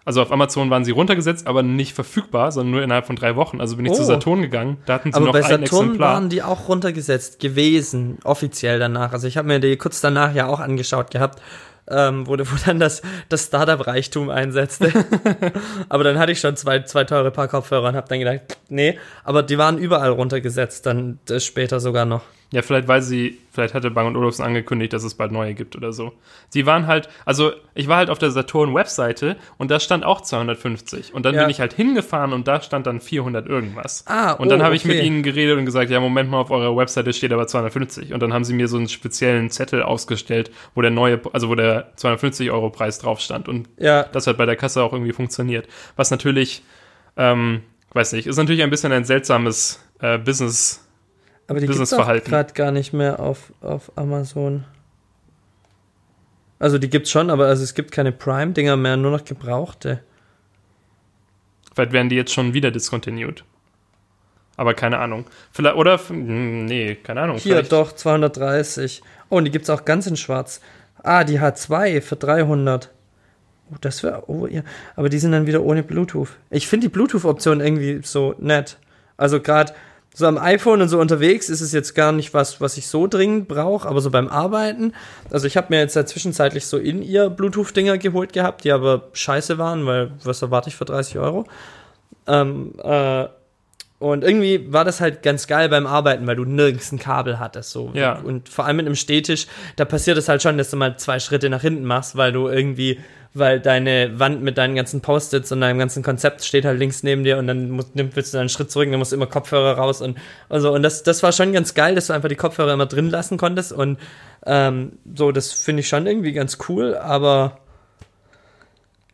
Also auf Amazon waren sie runtergesetzt, aber nicht verfügbar, sondern nur innerhalb von drei Wochen. Also bin ich Oh. zu Saturn gegangen, da hatten sie Aber noch bei ein Saturn Exemplar. waren die auch runtergesetzt gewesen, offiziell danach. Also ich habe mir die kurz danach ja auch angeschaut gehabt, ähm, wo, wo dann das, das Startup-Reichtum einsetzte. *laughs* aber dann hatte ich schon zwei, zwei teure Paar Kopfhörer und habe dann gedacht, nee, aber die waren überall runtergesetzt, dann äh, später sogar noch. Ja, vielleicht weil sie, vielleicht hatte Bang Olufsen angekündigt, dass es bald neue gibt oder so. Sie waren halt, also ich war halt auf der Saturn-Webseite und da stand auch 250. Und dann Ja. bin ich halt hingefahren und da stand dann 400 irgendwas. Ah, und dann oh, habe ich mit okay. ihnen geredet und gesagt, ja, Moment mal, auf eurer Webseite steht aber 250. Und dann haben sie mir so einen speziellen Zettel ausgestellt, wo der neue, also wo der 250 Euro Preis drauf stand. Und Ja, das hat bei der Kasse auch irgendwie funktioniert. Was natürlich, ähm, weiß nicht, ist natürlich ein bisschen ein seltsames äh, Business. Aber die gibt's auch Businessverhalten. gerade gar nicht mehr auf, auf Amazon. Also die gibt's schon, aber also es gibt keine Prime-Dinger mehr, nur noch gebrauchte. Vielleicht werden die jetzt schon wieder discontinued. Aber keine Ahnung. Vielleicht, oder, hm, nee, keine Ahnung. Hier, vielleicht- doch, 230. Oh, und die gibt's auch ganz in schwarz. Ah, die H2 für 300. Oh, das wäre, oh ja. Aber die sind dann wieder ohne Bluetooth. Ich finde die Bluetooth-Option irgendwie so nett. Also gerade so am iPhone und so unterwegs ist es jetzt gar nicht was, was ich so dringend brauche, aber so beim Arbeiten. Also ich habe mir jetzt ja zwischenzeitlich so in ihr Bluetooth-Dinger geholt gehabt, die aber scheiße waren, weil was erwarte ich für 30 Euro? Ähm, äh, und irgendwie war das halt ganz geil beim Arbeiten, weil du nirgends ein Kabel hattest. So. Ja. Und vor allem mit einem Stehtisch, da passiert es halt schon, dass du mal zwei Schritte nach hinten machst, weil du irgendwie, weil deine Wand mit deinen ganzen Post-its und deinem ganzen Konzept steht halt links neben dir und dann musst, willst du einen Schritt zurück und dann musst du immer Kopfhörer raus und, und so. Und das, das war schon ganz geil, dass du einfach die Kopfhörer immer drin lassen konntest und ähm, so, das finde ich schon irgendwie ganz cool, aber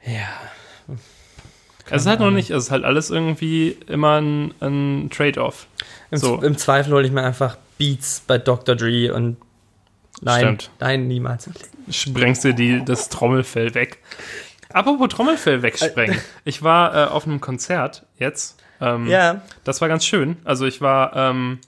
ja. Es ist halt noch nicht, es ist halt alles irgendwie immer ein, ein Trade-off. Im, So. Im Zweifel hole ich mir einfach Beats bei Dr. Dre und nein, Stimmt. nein, niemals. Sprengst dir die, das Trommelfell weg. Apropos Trommelfell wegsprengen. Ich war äh, auf einem Konzert jetzt. Ähm, Ja, Das war ganz schön. Also ich war ähm,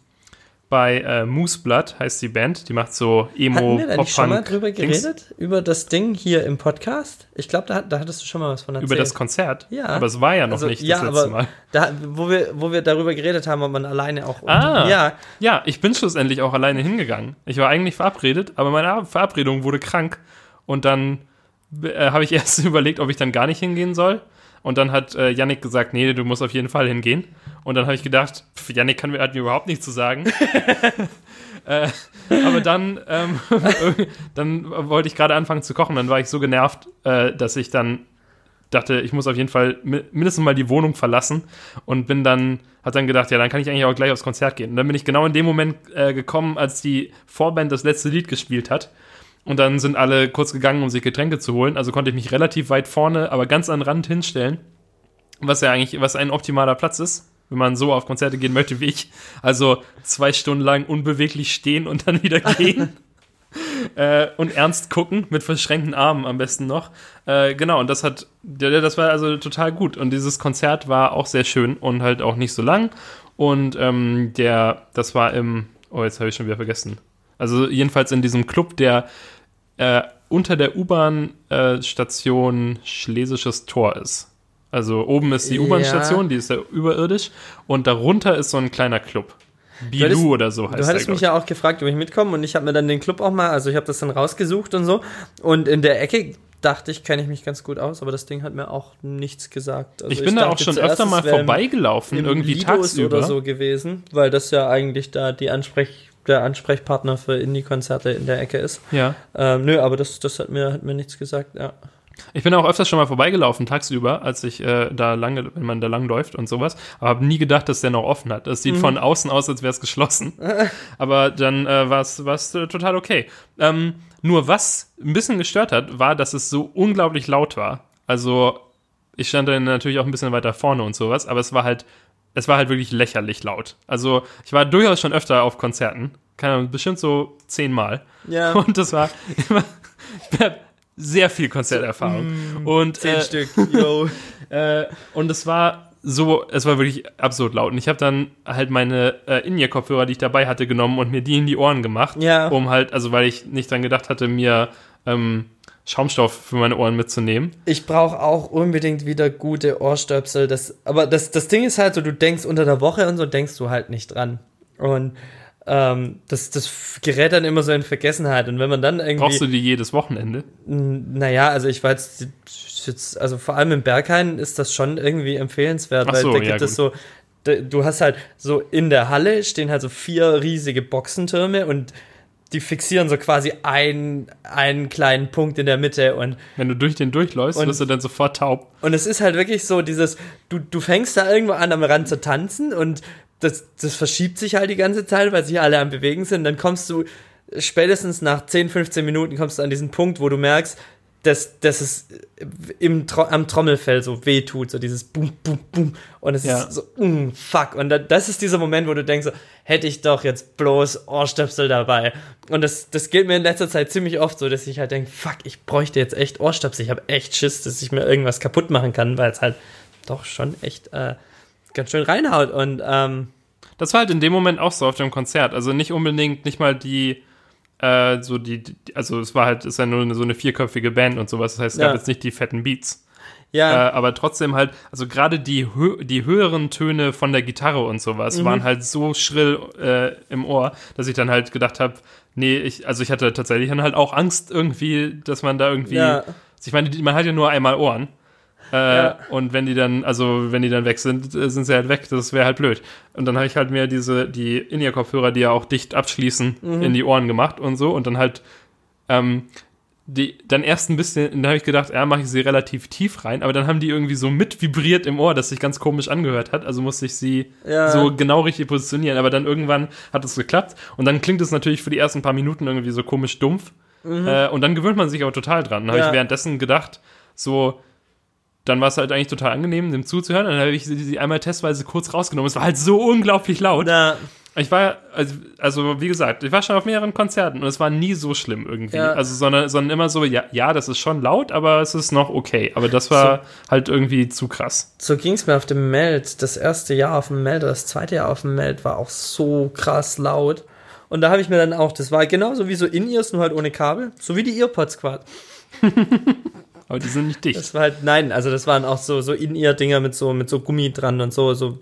bei äh, Moose Blood, heißt die Band. Die macht so Emo, hatten wir da nicht schon mal drüber geredet? Über das Ding hier im Podcast? Ich glaube, da, da hattest du schon mal was von erzählt. Über das Konzert? Ja. Aber es war ja noch Also, nicht das ja, letzte aber Mal. Da, wo, wir, wo wir darüber geredet haben, ob man alleine auch. Ah. Ja, Ja, ich bin schlussendlich auch alleine hingegangen. Ich war eigentlich verabredet, aber meine Verabredung wurde krank. Und dann äh, habe ich *laughs* erst überlegt, ob ich dann gar nicht hingehen soll. Und dann hat äh, Yannick gesagt, nee, du musst auf jeden Fall hingehen. Und dann habe ich gedacht, pf, Yannick kann mir, hat mir überhaupt nichts zu sagen. *laughs* äh, aber dann, ähm, *laughs* dann wollte ich gerade anfangen zu kochen. Dann war ich so genervt, äh, dass ich dann dachte, ich muss auf jeden Fall mi- mindestens mal die Wohnung verlassen und bin dann, hat dann gedacht, ja, dann kann ich eigentlich auch gleich aufs Konzert gehen. Und dann bin ich genau in dem Moment äh, gekommen, als die Vorband das letzte Lied gespielt hat. Und dann sind alle kurz gegangen, um sich Getränke zu holen. Also konnte ich mich relativ weit vorne, aber ganz an den Rand hinstellen. Was ja eigentlich, was ein optimaler Platz ist, wenn man so auf Konzerte gehen möchte wie ich. Also zwei Stunden lang unbeweglich stehen und dann wieder *laughs* gehen. äh, und ernst gucken, mit verschränkten Armen am besten noch. Äh, genau, und das hat, das war also total gut. Und dieses Konzert war auch sehr schön und halt auch nicht so lang. Und ähm, der, das war im, oh, jetzt habe ich schon wieder vergessen. Also jedenfalls in diesem Club, der äh, unter der U-Bahn-Station Schlesisches Tor ist. Also oben ist die Ja. U-Bahn-Station, die ist ja überirdisch. Und darunter ist so ein kleiner Club. Hattest- oder so heißt du der, hattest glaub mich ja auch gefragt, ob ich mitkomme und ich habe mir dann den Club auch mal, also ich habe das dann rausgesucht und so. Und in der Ecke dachte ich, kenne ich mich ganz gut aus, aber das Ding hat mir auch nichts gesagt. Also Ich bin da auch schon zuerst, öfter mal vorbeigelaufen, irgendwie Lidos tagsüber. oder so gewesen, weil das ja eigentlich da die Ansprech, der Ansprechpartner für Indie-Konzerte in der Ecke ist. Ja. Ähm, nö, aber das, das hat, mir, hat mir nichts gesagt, ja. Ich bin auch öfters schon mal vorbeigelaufen, tagsüber, als ich äh, da lange, wenn man da lang läuft und sowas. Aber habe nie gedacht, dass der noch offen hat. Das sieht von außen aus, als wäre es geschlossen. *laughs* Aber dann äh, war es äh, total okay. Ähm, nur was ein bisschen gestört hat, war, dass es so unglaublich laut war. Also ich stand dann natürlich auch ein bisschen weiter vorne und sowas, aber es war halt, es war halt wirklich lächerlich laut. Also ich war durchaus schon öfter auf Konzerten, keine Ahnung, bestimmt so zehnmal. Ja, Und das war *laughs* immer sehr viel Konzerterfahrung. und, zehn äh, Stück, *laughs* yo. äh, und es war so, es war wirklich absurd laut. Und ich habe dann halt meine äh, In-Ear-Kopfhörer, die ich dabei hatte, genommen und mir die in die Ohren gemacht. Ja. Um halt, also weil ich nicht dran gedacht hatte, mir ähm, Schaumstoff für meine Ohren mitzunehmen. Ich brauche auch unbedingt wieder gute Ohrstöpsel. Das, aber das, das Ding ist halt so, du denkst unter der Woche und so denkst du halt nicht dran. Und ähm, das, das gerät dann immer so in Vergessenheit. Und wenn man dann irgendwie. Brauchst du die jedes Wochenende? Naja, also ich war jetzt, jetzt, also vor allem im Berghain ist das schon irgendwie empfehlenswert, Ach weil so, da ja, gibt es so, da- du hast halt so in der Halle stehen halt so vier riesige Boxentürme und die fixieren so quasi ein, einen kleinen Punkt in der Mitte und Wenn du durch den durchläufst, Und- wirst du dann sofort taub. und es ist halt wirklich so dieses, du, du fängst da irgendwo an am Rand zu tanzen und das, das verschiebt sich halt die ganze Zeit, weil sich alle am Bewegen sind. Dann kommst du spätestens nach 10, 15 Minuten kommst du an diesen Punkt, wo du merkst, dass, dass es im, am Trommelfell so weh tut, so dieses Bum, Bum, Bum. Und es Ja. ist so, mm, fuck. Und da, das ist dieser Moment, wo du denkst, so, hätte ich doch jetzt bloß Ohrstöpsel dabei. Und das, das geht mir in letzter Zeit ziemlich oft so, dass ich halt denke, fuck, ich bräuchte jetzt echt Ohrstöpsel. Ich habe echt Schiss, dass ich mir irgendwas kaputt machen kann, weil es halt doch schon echt äh, ganz schön reinhaut. Und ähm, Das war halt in dem Moment auch so auf dem Konzert. Also nicht unbedingt, nicht mal die, äh, so die, also es war halt, ist ja nur eine, so eine vierköpfige Band und sowas. Das heißt, es gab Ja. jetzt nicht die fetten Beats. Ja. Äh, aber trotzdem halt, also gerade die, hö die höheren Töne von der Gitarre und sowas Mhm. waren halt so schrill äh, im Ohr, dass ich dann halt gedacht habe, nee, ich, also ich hatte tatsächlich dann halt auch Angst irgendwie, dass man da irgendwie, Ja. ich meine, man hat ja nur einmal Ohren. Äh, Ja. Und wenn die dann, also wenn die dann weg sind, äh, sind sie halt weg. Das wäre halt blöd. Und dann habe ich halt mir diese, die In-Ear-Kopfhörer, die ja auch dicht abschließen, Mhm. in die Ohren gemacht und so. Und dann halt, ähm, die, dann erst ein bisschen, dann habe ich gedacht, ja, mache ich sie relativ tief rein, aber dann haben die irgendwie so mit vibriert im Ohr, dass sich ganz komisch angehört hat. Also musste ich sie Ja. so genau richtig positionieren. Aber dann irgendwann hat es geklappt. Und dann klingt es natürlich für die ersten paar Minuten irgendwie so komisch dumpf. Äh, und dann gewöhnt man sich aber total dran. Dann habe Mhm. Ja. ich währenddessen gedacht, so, dann war es halt eigentlich total angenehm, dem zuzuhören. Dann habe ich sie, einmal testweise kurz rausgenommen. Es war halt so unglaublich laut. Na, Ich war, also, also wie gesagt, ich war schon auf mehreren Konzerten und es war nie so schlimm irgendwie. Ja. Also, sondern, sondern immer so, ja, ja, das ist schon laut, aber es ist noch okay. Aber das war halt irgendwie zu krass. so ging es mir auf dem Meld. Das erste Jahr auf dem Meld, oder das zweite Jahr auf dem Meld war auch so krass laut. Und da habe ich mir dann auch, das war genauso wie so In-Ears, nur halt ohne Kabel, so wie die Earpods quasi. *laughs* Aber die sind nicht dicht. Das war halt, nein, also das waren auch so, so In-Ear-Dinger mit so, mit so Gummi dran und so, so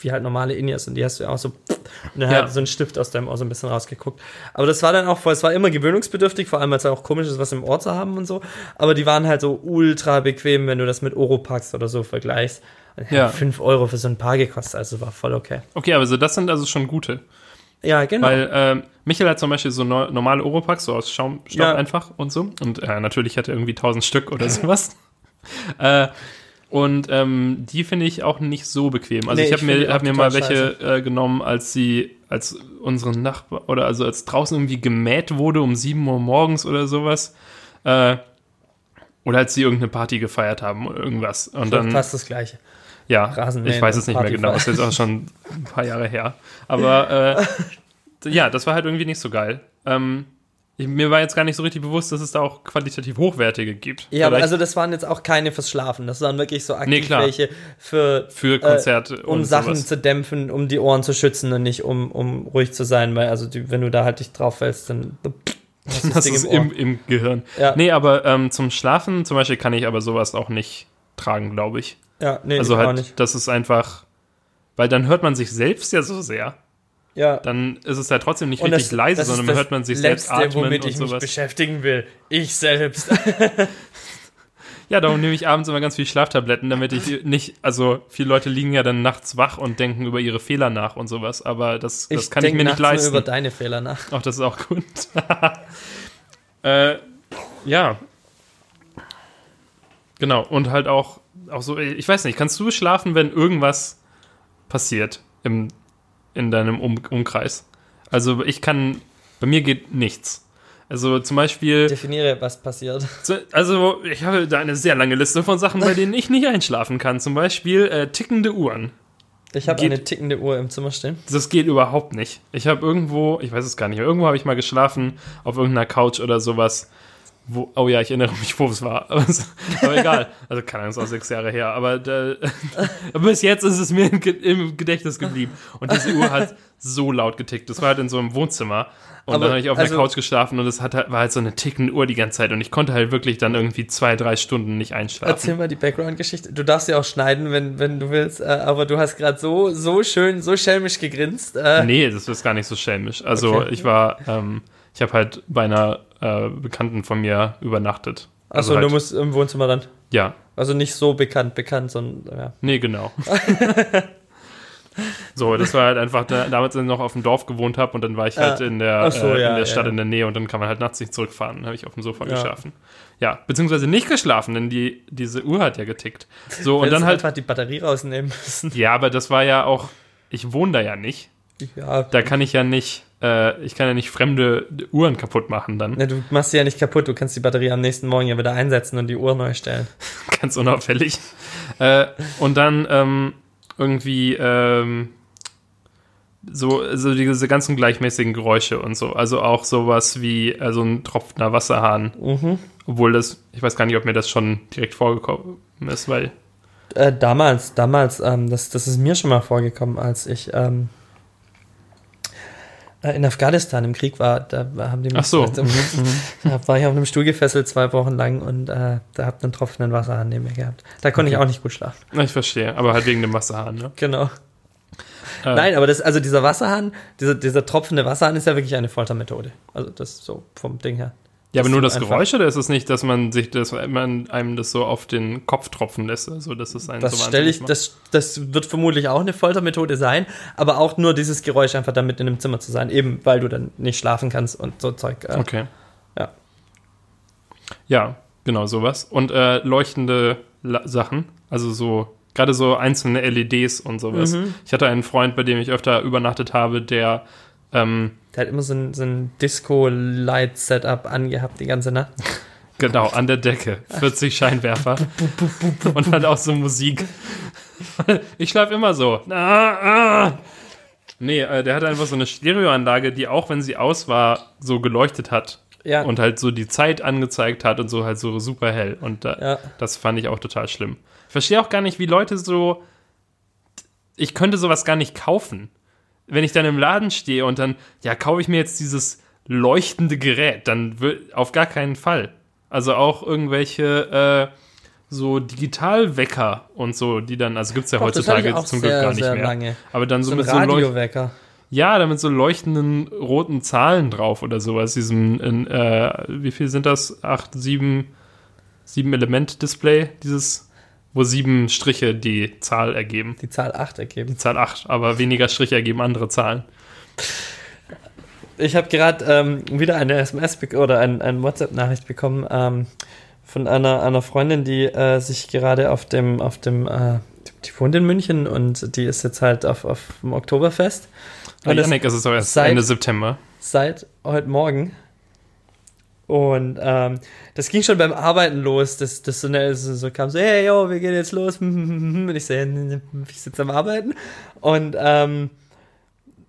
wie halt normale In-Ears und die hast du ja auch so, und dann Ja. halt so ein Stift aus deinem Ohr so ein bisschen rausgeguckt. Aber das war dann auch voll, es war immer gewöhnungsbedürftig, vor allem weil es auch komisch ist, was im Ohr zu haben und so. Aber die waren halt so ultra bequem, wenn du das mit Oropax oder so vergleichst. Ja. 5 Euro für so ein Paar gekostet, also war voll okay. Okay, aber so, das sind also schon gute. Ja, genau. Weil ähm, Michael hat zum Beispiel so no normale Oropax, so aus Schaumstoff Ja. einfach und so. Und äh, natürlich hat er irgendwie 1000 Stück oder *laughs* sowas. äh, und ähm, die finde ich auch nicht so bequem. Also Nee, ich habe mir, hab mir mal welche äh, genommen, als sie, als unsere Nachbar, oder also als draußen irgendwie gemäht wurde um 7 Uhr morgens oder sowas. Äh, oder als sie irgendeine Party gefeiert haben oder irgendwas. Und dann, fast das gleiche. Ja, Rasenmähen ich weiß es nicht mehr genau, feiern. ist jetzt auch schon ein paar Jahre her. Aber äh, ja, das war halt irgendwie nicht so geil. Ähm, ich, mir war jetzt gar nicht so richtig bewusst, dass es da auch qualitativ hochwertige gibt. Ja, aber Vielleicht also das waren jetzt auch keine fürs Schlafen. Das waren wirklich so aktiv Nee, welche für für Konzerte um und Sachen sowas. zu dämpfen, um die Ohren zu schützen und nicht um, um ruhig zu sein, weil also die, wenn du da halt dich drauf fällst, dann *laughs* hast Das Ding ist im im, im Gehirn. Ja. Nee, aber ähm, zum Schlafen zum Beispiel kann ich aber sowas auch nicht tragen, glaube ich. Ja, nee, Also ich halt, nicht. das ist einfach, weil dann hört man sich selbst ja so sehr. Ja. Dann ist es ja trotzdem nicht Und richtig das- leise, das sondern hört man sich selbst Letzte, atmen womit und ich mich sowas. beschäftigen will. Ich selbst. *laughs* *laughs* Ja, darum nehme ich abends immer ganz viel Schlaftabletten, damit ich nicht, also viele Leute liegen ja dann nachts wach und denken über ihre Fehler nach und sowas, aber das, das kann ich mir nicht nachts nur leisten. über deine Fehler nach. Auch das ist auch gut. *laughs* äh, ja. Genau, und halt auch, auch so, ich weiß nicht, kannst du schlafen, wenn irgendwas passiert im, in deinem um Umkreis? Also ich kann, bei mir geht nichts. Also zum Beispiel, Definiere, was passiert. so- also ich habe da eine sehr lange Liste von Sachen, bei denen ich nicht einschlafen kann. Zum Beispiel äh, tickende Uhren. Ich habe eine tickende Uhr im Zimmer stehen. Das geht überhaupt nicht. Ich habe irgendwo, ich weiß es gar nicht irgendwo habe ich mal geschlafen, auf irgendeiner Couch oder sowas. Wo, oh ja, ich erinnere mich, wo es war. *laughs* Aber, aber egal. Also keine Ahnung, es ist auch sechs Jahre her. Aber da, *laughs* bis jetzt ist es mir im Gedächtnis geblieben. Und diese Uhr hat so laut getickt. Das war halt in so einem Wohnzimmer. Und Aber, dann habe ich auf also- der Couch geschlafen und es hat, halt- war halt so eine tickende Uhr die ganze Zeit. Und ich konnte halt wirklich dann irgendwie zwei, drei Stunden nicht einschlafen. Erzähl mal die Background-Geschichte. Du darfst ja auch schneiden, wenn, wenn du willst, äh, aber du hast gerade so, so schön, so schelmisch gegrinst. Äh, Nee, das ist gar nicht so schelmisch. Also Okay. ich war, ähm, ich habe halt bei einer äh, Bekannten von mir übernachtet. Also Achso, halt, du musst im Wohnzimmer dann. Ja, Also nicht so bekannt, bekannt, sondern ja. nee, genau. *laughs* *laughs* so, das war halt einfach, da, damals als ich noch auf dem Dorf gewohnt habe und dann war ich halt Ah. in der, so, äh, ja, in der Stadt ja. in der Nähe und dann kann man halt nachts nicht zurückfahren. Dann habe ich auf dem Sofa Ja. geschlafen. Ja, beziehungsweise nicht geschlafen, denn die, diese Uhr hat ja getickt. So, und dann halt, einfach die Batterie rausnehmen müssen. ja, aber das war ja auch, ich wohne da ja nicht. Ja, Da kann ich ja nicht, äh, ich kann ja nicht fremde Uhren kaputt machen dann. Ne, du machst sie ja nicht kaputt, du kannst die Batterie am nächsten Morgen ja wieder einsetzen und die Uhr neu stellen. *laughs* ganz unauffällig. äh, und dann ähm, irgendwie ähm, so, so diese ganzen gleichmäßigen Geräusche und so. Also auch sowas wie äh, so ein tropfender Wasserhahn. Mhm. Obwohl das, ich weiß gar nicht, ob mir das schon direkt vorgekommen ist, weil. Äh, damals, damals, ähm, das, das ist mir schon mal vorgekommen, als ich, ähm, äh, in Afghanistan im Krieg war, da haben die mich Ach so. *laughs* da war ich auf einem Stuhl gefesselt zwei Wochen lang und äh, da hab einen tropfenden Wasserhahn neben mir gehabt. Da konnte ich auch nicht gut schlafen. Ich verstehe, aber halt wegen dem Wasserhahn, ne? Genau. Äh, Nein, aber das, also dieser Wasserhahn, dieser, dieser tropfende Wasserhahn ist ja wirklich eine Foltermethode. Also das so vom Ding her. Ja, aber nur das Geräusch oder ist es nicht, dass man sich das, man einem das so auf den Kopf tropfen lässt? Also, dass es einen Das so stelle ich, wahnsinnig das, das wird vermutlich auch eine Foltermethode sein, aber auch nur dieses Geräusch einfach damit in einem Zimmer zu sein, eben weil du dann nicht schlafen kannst und so Zeug. Äh, macht. Okay. Ja. Ja, genau, sowas. Und äh, leuchtende La Sachen, also so, gerade so einzelne LEDs und sowas. Mhm. Ich hatte einen Freund, bei dem ich öfter übernachtet habe, der, ähm, Der hat immer so ein, so ein Disco-Light-Setup angehabt die ganze Nacht. *laughs* genau, an der Decke, 40 Scheinwerfer *laughs* und halt auch so Musik. *laughs* Ich schlafe immer so. Ah, ah. Nee, äh, der hatte einfach so eine Stereoanlage, die auch, wenn sie aus war, so geleuchtet hat. Ja. und halt so die Zeit angezeigt hat und so halt so super hell. Und da, Ja. das fand ich auch total schlimm. Ich verstehe auch gar nicht, wie Leute so. Ich könnte sowas gar nicht kaufen. Wenn ich dann im Laden stehe und dann, ja, kaufe ich mir jetzt dieses leuchtende Gerät, dann will, auf gar keinen Fall. Also auch irgendwelche äh, so Digitalwecker und so, die dann, also gibt es ja Doch, heutzutage zum sehr, Glück gar nicht mehr. lange. Aber dann so, So mit so Radiowecker. ja, da mit so leuchtenden roten Zahlen drauf oder sowas. Diesem, in, äh, wie viel sind das? Acht, sieben, sieben Element-Display, dieses, wo sieben Striche die Zahl ergeben. die Zahl 8 ergeben. Die Zahl acht, aber weniger Striche ergeben andere Zahlen. Ich habe gerade ähm, wieder eine SMS oder ein, eine WhatsApp-Nachricht bekommen ähm, von einer, einer Freundin, die äh, sich gerade auf dem, auf dem, äh, die wohnt in München und die ist jetzt halt auf, auf dem Oktoberfest. Und Janik, es ist doch erst seit- Ende September. seit heute Morgen. Und ähm, das ging schon beim Arbeiten los. Das, das so, eine, so, kam so, hey, yo, wir gehen jetzt los. *laughs* Und ich so, ich sitze am Arbeiten. Und ähm,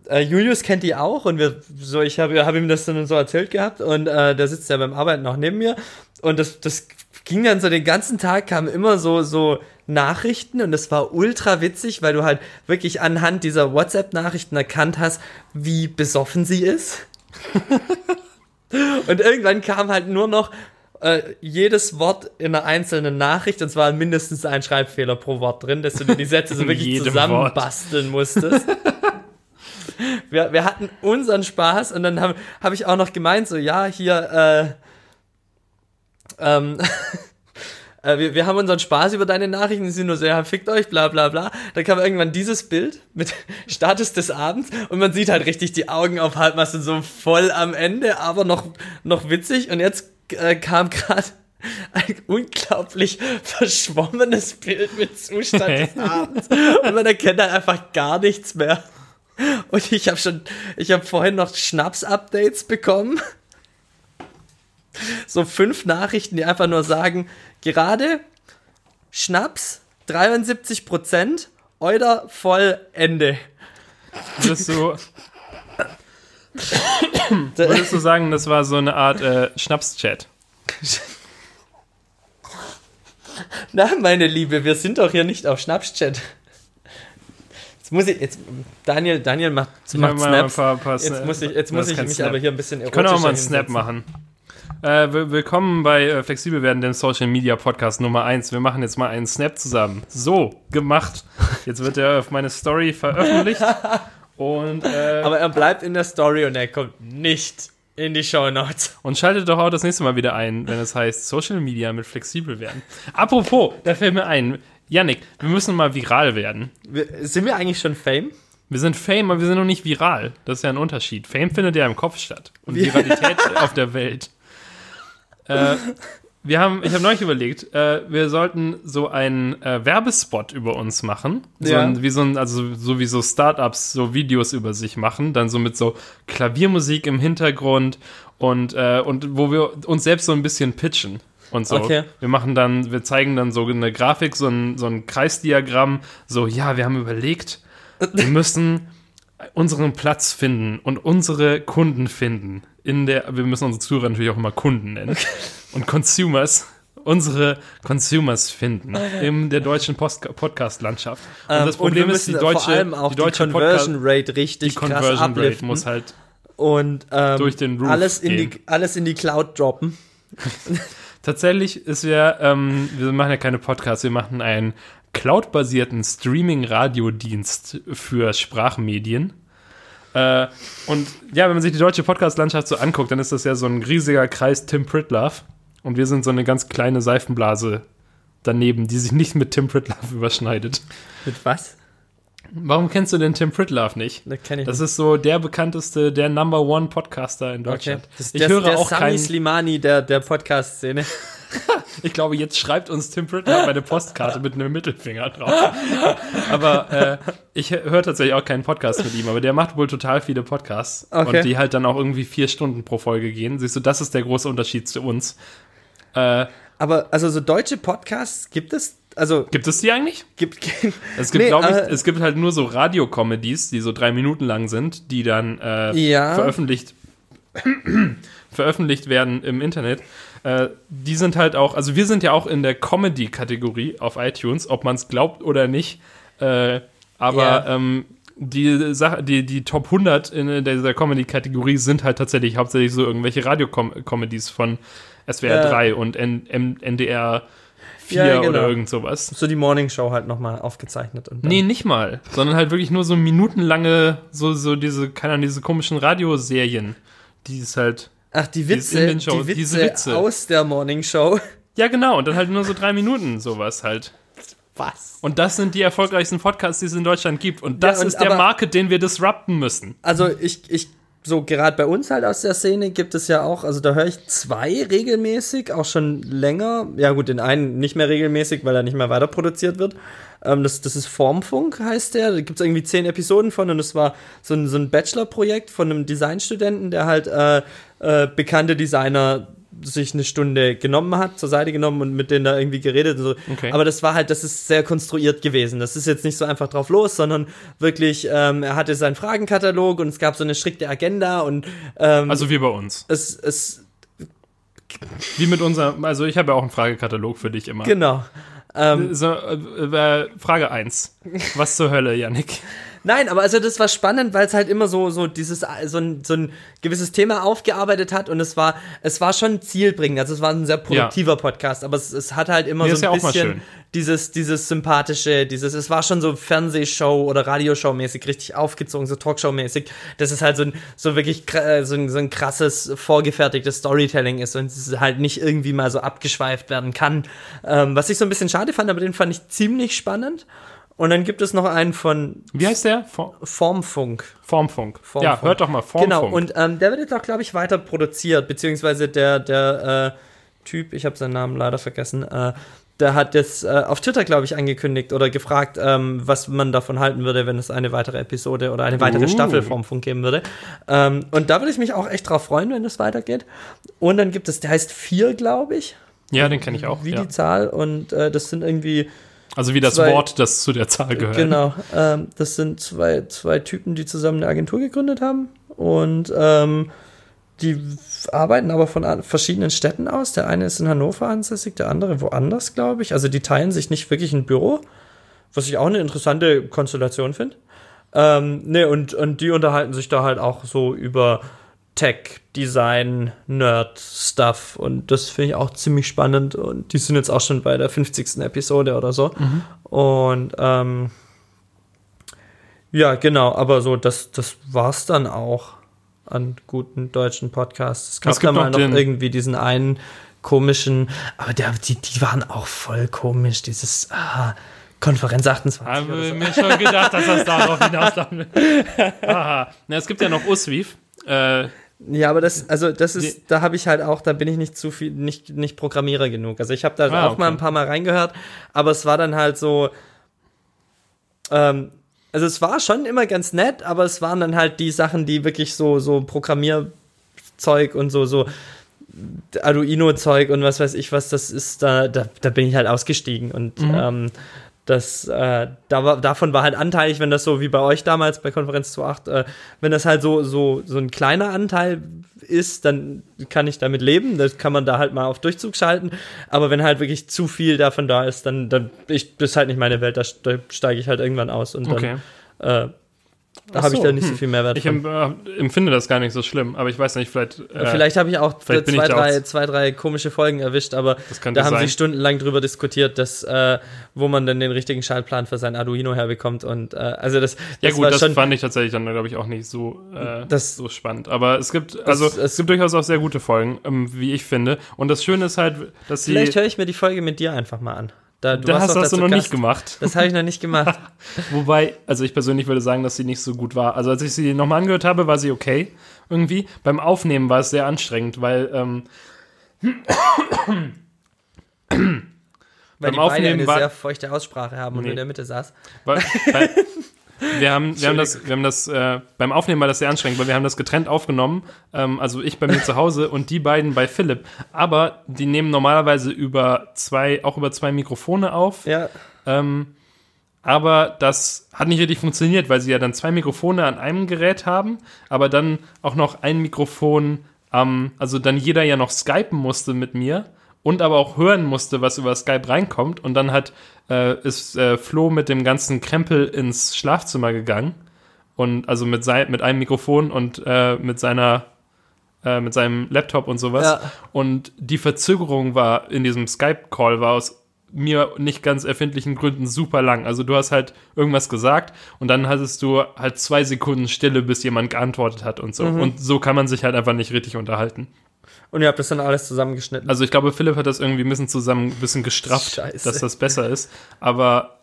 äh, Julius kennt die auch und wir so, ich habe hab ihm das dann so erzählt gehabt und äh, der sitzt ja beim Arbeiten auch neben mir und das, das ging dann so den ganzen Tag, kamen immer so, so Nachrichten und das war ultra witzig, weil du halt wirklich anhand dieser WhatsApp-Nachrichten erkannt hast, wie besoffen sie ist. *laughs* und irgendwann kam halt nur noch äh, jedes Wort in einer einzelnen Nachricht und zwar mindestens ein Schreibfehler pro Wort drin, dass du dir die Sätze so wirklich zusammenbasteln musstest. *laughs* wir, wir hatten unseren Spaß und dann habe hab ich auch noch gemeint, so, ja, hier, äh, ähm, *laughs* äh, wir, wir haben unseren Spaß über deine Nachrichten, die sind nur so, ja, fickt euch, bla bla bla. Dann kam irgendwann dieses Bild mit *laughs* Status des Abends und man sieht halt richtig die Augen auf Halbmasse so voll am Ende, aber noch, noch witzig. Und jetzt äh, kam gerade ein unglaublich verschwommenes Bild mit Zustand des *laughs* Abends und man erkennt halt einfach gar nichts mehr. Und ich habe schon, ich habe vorhin noch Schnaps-Updates bekommen. So fünf Nachrichten, die einfach nur sagen, gerade Schnaps 73%, Euder voll Ende. Würdest du, *coughs* würdest du sagen, das war so eine Art äh, Schnaps-Chat? Na, meine Liebe, wir sind doch hier nicht auf Schnaps-Chat. Jetzt muss ich, jetzt, Daniel, Daniel macht, macht Snaps. paar- paar Jetzt Snap- muss ich, jetzt muss ich mich Snap. aber hier ein bisschen Wir können auch mal einen erotischer Snap hinsetzen. machen. Äh, will- willkommen bei äh, Flexibel werden, dem Social Media Podcast Nummer 1. Wir machen jetzt mal einen Snap zusammen. So, gemacht. Jetzt wird er auf meine Story veröffentlicht. *laughs* Und, äh, Aber er bleibt in der Story und er kommt nicht in die Show Notes. und schaltet doch auch das nächste Mal wieder ein, wenn es heißt Social Media mit flexibel werden. Apropos, da fällt mir ein, Yannick, wir müssen mal viral werden. Sind wir eigentlich schon Fame? Wir sind Fame, aber wir sind noch nicht viral. Das ist ja ein Unterschied. Fame findet ja im Kopf statt. Und Viralität *laughs* auf der Welt. Äh, wir haben, ich habe neulich überlegt, äh, wir sollten so einen äh, Werbespot über uns machen. So Ja. ein, wie so ein, also so wie so Startups so Videos über sich machen, dann so mit so Klaviermusik im Hintergrund und, äh, und wo wir uns selbst so ein bisschen pitchen. Und so. Okay. Wir machen dann, wir zeigen dann so eine Grafik, so ein, so ein Kreisdiagramm, so, ja, wir haben überlegt, wir *laughs* müssen unseren Platz finden und unsere Kunden finden. In der, wir müssen unsere Zuhörer natürlich auch immer Kunden nennen. Und Consumers, unsere Consumers finden in der deutschen Podcast-Landschaft. Und Ähm, das Problem wir ist, die deutsche, vor allem auch die die, deutsche Conversion Podcast- Rate richtig die krass Conversion Rate upliften. muss halt und ähm, Durch den Roof alles, in die, gehen. alles in die Cloud droppen. *laughs* Tatsächlich ist ja, ähm, wir machen ja keine Podcasts, wir machen einen cloudbasierten Streaming-Radiodienst für Sprachmedien. Äh, und ja, wenn man sich die deutsche Podcast-Landschaft so anguckt, dann ist das ja so ein riesiger Kreis Tim Pritlove. Und wir sind so eine ganz kleine Seifenblase daneben, die sich nicht mit Tim Pritlove *laughs* überschneidet. Mit was? Warum kennst du denn Tim Pritlove nicht? Da kenne ich Das ist so der bekannteste, der Number One Podcaster in Okay. Deutschland. Das, ich der, höre der auch Sami keinen. Slimani der, der Podcast-Szene. *laughs* Ich glaube, jetzt schreibt uns Tim Pritlove eine Postkarte mit einem Mittelfinger drauf. *laughs* aber äh, ich höre tatsächlich auch keinen Podcast mit ihm, aber der macht wohl total viele Podcasts Okay. und die halt dann auch irgendwie vier Stunden pro Folge gehen. Siehst du, das ist der große Unterschied zu uns. Äh, Aber also so deutsche Podcasts gibt es, also gibt es die eigentlich? gibt Es gibt, Nee, glaube ich, äh, es gibt halt nur so Radio-Comedies, die so drei Minuten lang sind, die dann äh, Ja. veröffentlicht, *clears throat* veröffentlicht werden im Internet. Äh, die sind halt auch, also wir sind ja auch in der Comedy-Kategorie auf iTunes, ob man es glaubt oder nicht. Äh, aber Ja. ähm, die, Sache, die, die Top 100 in dieser Comedy-Kategorie sind halt tatsächlich hauptsächlich so irgendwelche Radio-Comedies von SWR Ja. 3 und N M NDR 4 Ja, genau. oder irgend sowas. so die Morning Show halt nochmal aufgezeichnet. Und Nee, nicht mal, sondern halt wirklich nur so minutenlange, so, so diese, keine Ahnung, diese komischen Radioserien, die es halt, Ach, die Witze, In-den-Show, die Witze, Witze. aus der Morning Show. *laughs* ja genau, und dann halt nur so drei Minuten sowas halt. Was? Und das sind die erfolgreichsten Podcasts, die es in Deutschland gibt. Und das Ja, und ist der aber- Market, den wir disrupten müssen. Also ich, ich, so gerade bei uns halt aus der Szene gibt es ja auch, also da höre ich zwei regelmäßig, auch schon länger. Ja gut, den einen nicht mehr regelmäßig, weil er nicht mehr weiter produziert wird. Ähm, das, das ist Formfunk, heißt der. Da gibt es irgendwie zehn Episoden von und es war so ein, so ein Bachelor-Projekt von einem Designstudenten, der halt äh, äh, bekannte Designer sich eine Stunde genommen hat, zur Seite genommen und mit denen da irgendwie geredet und so. Okay. Aber das war halt, das ist sehr konstruiert gewesen. Das ist jetzt nicht so einfach drauf los, sondern wirklich, ähm, er hatte seinen Fragenkatalog und es gab so eine strikte Agenda und ähm, Also wie bei uns. es, es, Wie mit unserem, also ich habe ja auch einen Fragekatalog für dich immer. genau. Ähm, So, äh, äh, Frage 1. Was zur Hölle, Yannick? Nein, aber also das war spannend, weil es halt immer so so dieses so ein, so ein gewisses Thema aufgearbeitet hat und es war es war schon zielbringend. Also es war ein sehr produktiver Podcast, aber es, es hat halt immer Nee, so ja ein mal bisschen dieses dieses sympathische, dieses es war schon so Fernsehshow oder Radioshow mäßig richtig aufgezogen, so Talkshow mäßig. Das ist halt so ein so wirklich kra- so ein, so ein krasses vorgefertigtes Storytelling ist und es halt nicht irgendwie mal so abgeschweift werden kann. Ähm, was ich so ein bisschen schade fand, aber den fand ich ziemlich spannend. Und dann gibt es noch einen von Wie heißt der? Form, Formfunk. Formfunk. Formfunk. Ja, hört doch mal Formfunk. Genau, und ähm, der wird jetzt auch, glaube ich, weiter produziert, beziehungsweise der, der äh, Typ, ich habe seinen Namen leider vergessen, äh, der hat jetzt äh, auf Twitter, glaube ich, angekündigt oder gefragt, ähm, was man davon halten würde, wenn es eine weitere Episode oder eine weitere Uh. Staffel Formfunk geben würde. Ähm, und da würde ich mich auch echt drauf freuen, wenn es weitergeht. Und dann gibt es, der heißt vier, glaube ich, ja, den kenne ich auch. wie Ja. die Zahl. Und äh, das sind irgendwie Also wie das zwei- Wort, das zu der Zahl gehört. Genau, ähm, das sind zwei, zwei Typen, die zusammen eine Agentur gegründet haben und ähm, die arbeiten aber von verschiedenen Städten aus. Der eine ist in Hannover ansässig, der andere woanders, glaube ich. Also die teilen sich nicht wirklich ein Büro, was ich auch eine interessante Konstellation finde. Ähm, ne, und, und die unterhalten sich da halt auch so über Tech, Design, Nerd-Stuff und das finde ich auch ziemlich spannend und die sind jetzt auch schon bei der 50. Episode oder so. Und ähm, ja, genau, aber so, das, das war's dann auch an guten deutschen Podcasts. Es gab Es da mal noch irgendwie diesen einen komischen, aber der, die, die waren auch voll komisch, dieses ah, Konferenz 28 oder Habe so. mir schon gedacht, dass das darauf *laughs* hinauslaufen will. Aha. Na, es gibt ja noch Uswif. Äh, Ja, aber das, also das ist, da habe ich halt auch, da bin ich nicht zu viel, nicht, nicht Programmierer genug. Also ich habe da Ah, auch mal okay. ein paar Mal reingehört, aber es war dann halt so, ähm, also es war schon immer ganz nett, aber es waren dann halt die Sachen, die wirklich so, so Programmierzeug und so, so Arduino-Zeug und was weiß ich was, das ist, da, da, da bin ich halt ausgestiegen und Mhm. ähm, das, äh, da war, davon war halt anteilig, wenn das so wie bei euch damals bei Konferenz 2.8, äh, wenn das halt so, so, so ein kleiner Anteil ist, dann kann ich damit leben, das kann man da halt mal auf Durchzug schalten, aber wenn halt wirklich zu viel davon da ist, dann, dann ich, das ist halt nicht meine Welt, da ste- steige ich halt irgendwann aus und dann okay. äh, Da habe ich so, da nicht so hm. viel Mehrwert Ich äh, empfinde das gar nicht so schlimm, aber ich weiß nicht, vielleicht. Äh, Vielleicht habe ich auch zwei drei, auch- zwei, drei komische Folgen erwischt, aber da haben sein. sie stundenlang drüber diskutiert, dass, äh, wo man denn den richtigen Schaltplan für sein Arduino herbekommt. Und äh, also das, Ja das gut, war das schon. fand ich tatsächlich dann, glaube ich, auch nicht so, äh, Das- so spannend. Aber es gibt, also es- es, gibt durchaus auch sehr gute Folgen, ähm, wie ich finde. Und das Schöne ist halt, dass sie. Vielleicht höre ich mir die Folge mit dir einfach mal an. Da, du da warst hast das du noch Gast. nicht gemacht. Das habe ich noch nicht gemacht. *laughs* Wobei, also ich persönlich würde sagen, dass sie nicht so gut war. Also als ich sie nochmal angehört habe, war sie okay irgendwie. Beim Aufnehmen war es sehr anstrengend, weil ähm, Weil Beim die beide Aufnehmen eine war- sehr feuchte Aussprache haben und Nee. in der Mitte saß. Weil, weil *laughs* wir haben, wir haben das, wir haben das äh, beim Aufnehmen war das sehr anstrengend, weil wir haben das getrennt aufgenommen. Ähm, also ich bei mir zu Hause und die beiden bei Philipp. Aber die nehmen normalerweise über zwei, auch über zwei Mikrofone auf. Ja. Ähm, aber das hat nicht richtig funktioniert, weil sie ja dann zwei Mikrofone an einem Gerät haben, aber dann auch noch ein Mikrofon am, also dann jeder ja noch skypen musste mit mir und aber auch hören musste, was über Skype reinkommt. Und dann hat, äh, ist äh, Flo mit dem ganzen Krempel ins Schlafzimmer gegangen und also mit, sei, mit einem Mikrofon und äh, mit seiner äh, mit seinem Laptop und sowas. Ja. Und die Verzögerung war in diesem Skype-Call war aus mir nicht ganz erfindlichen Gründen super lang. Also du hast halt irgendwas gesagt und dann hattest du halt zwei Sekunden Stille, bis jemand geantwortet hat und so. Mhm. Und so kann man sich halt einfach nicht richtig unterhalten. Und ihr habt das dann alles zusammengeschnitten. Also ich glaube, Philipp hat das irgendwie ein bisschen zusammen, ein bisschen gestrafft, Scheiße. dass das besser ist. Aber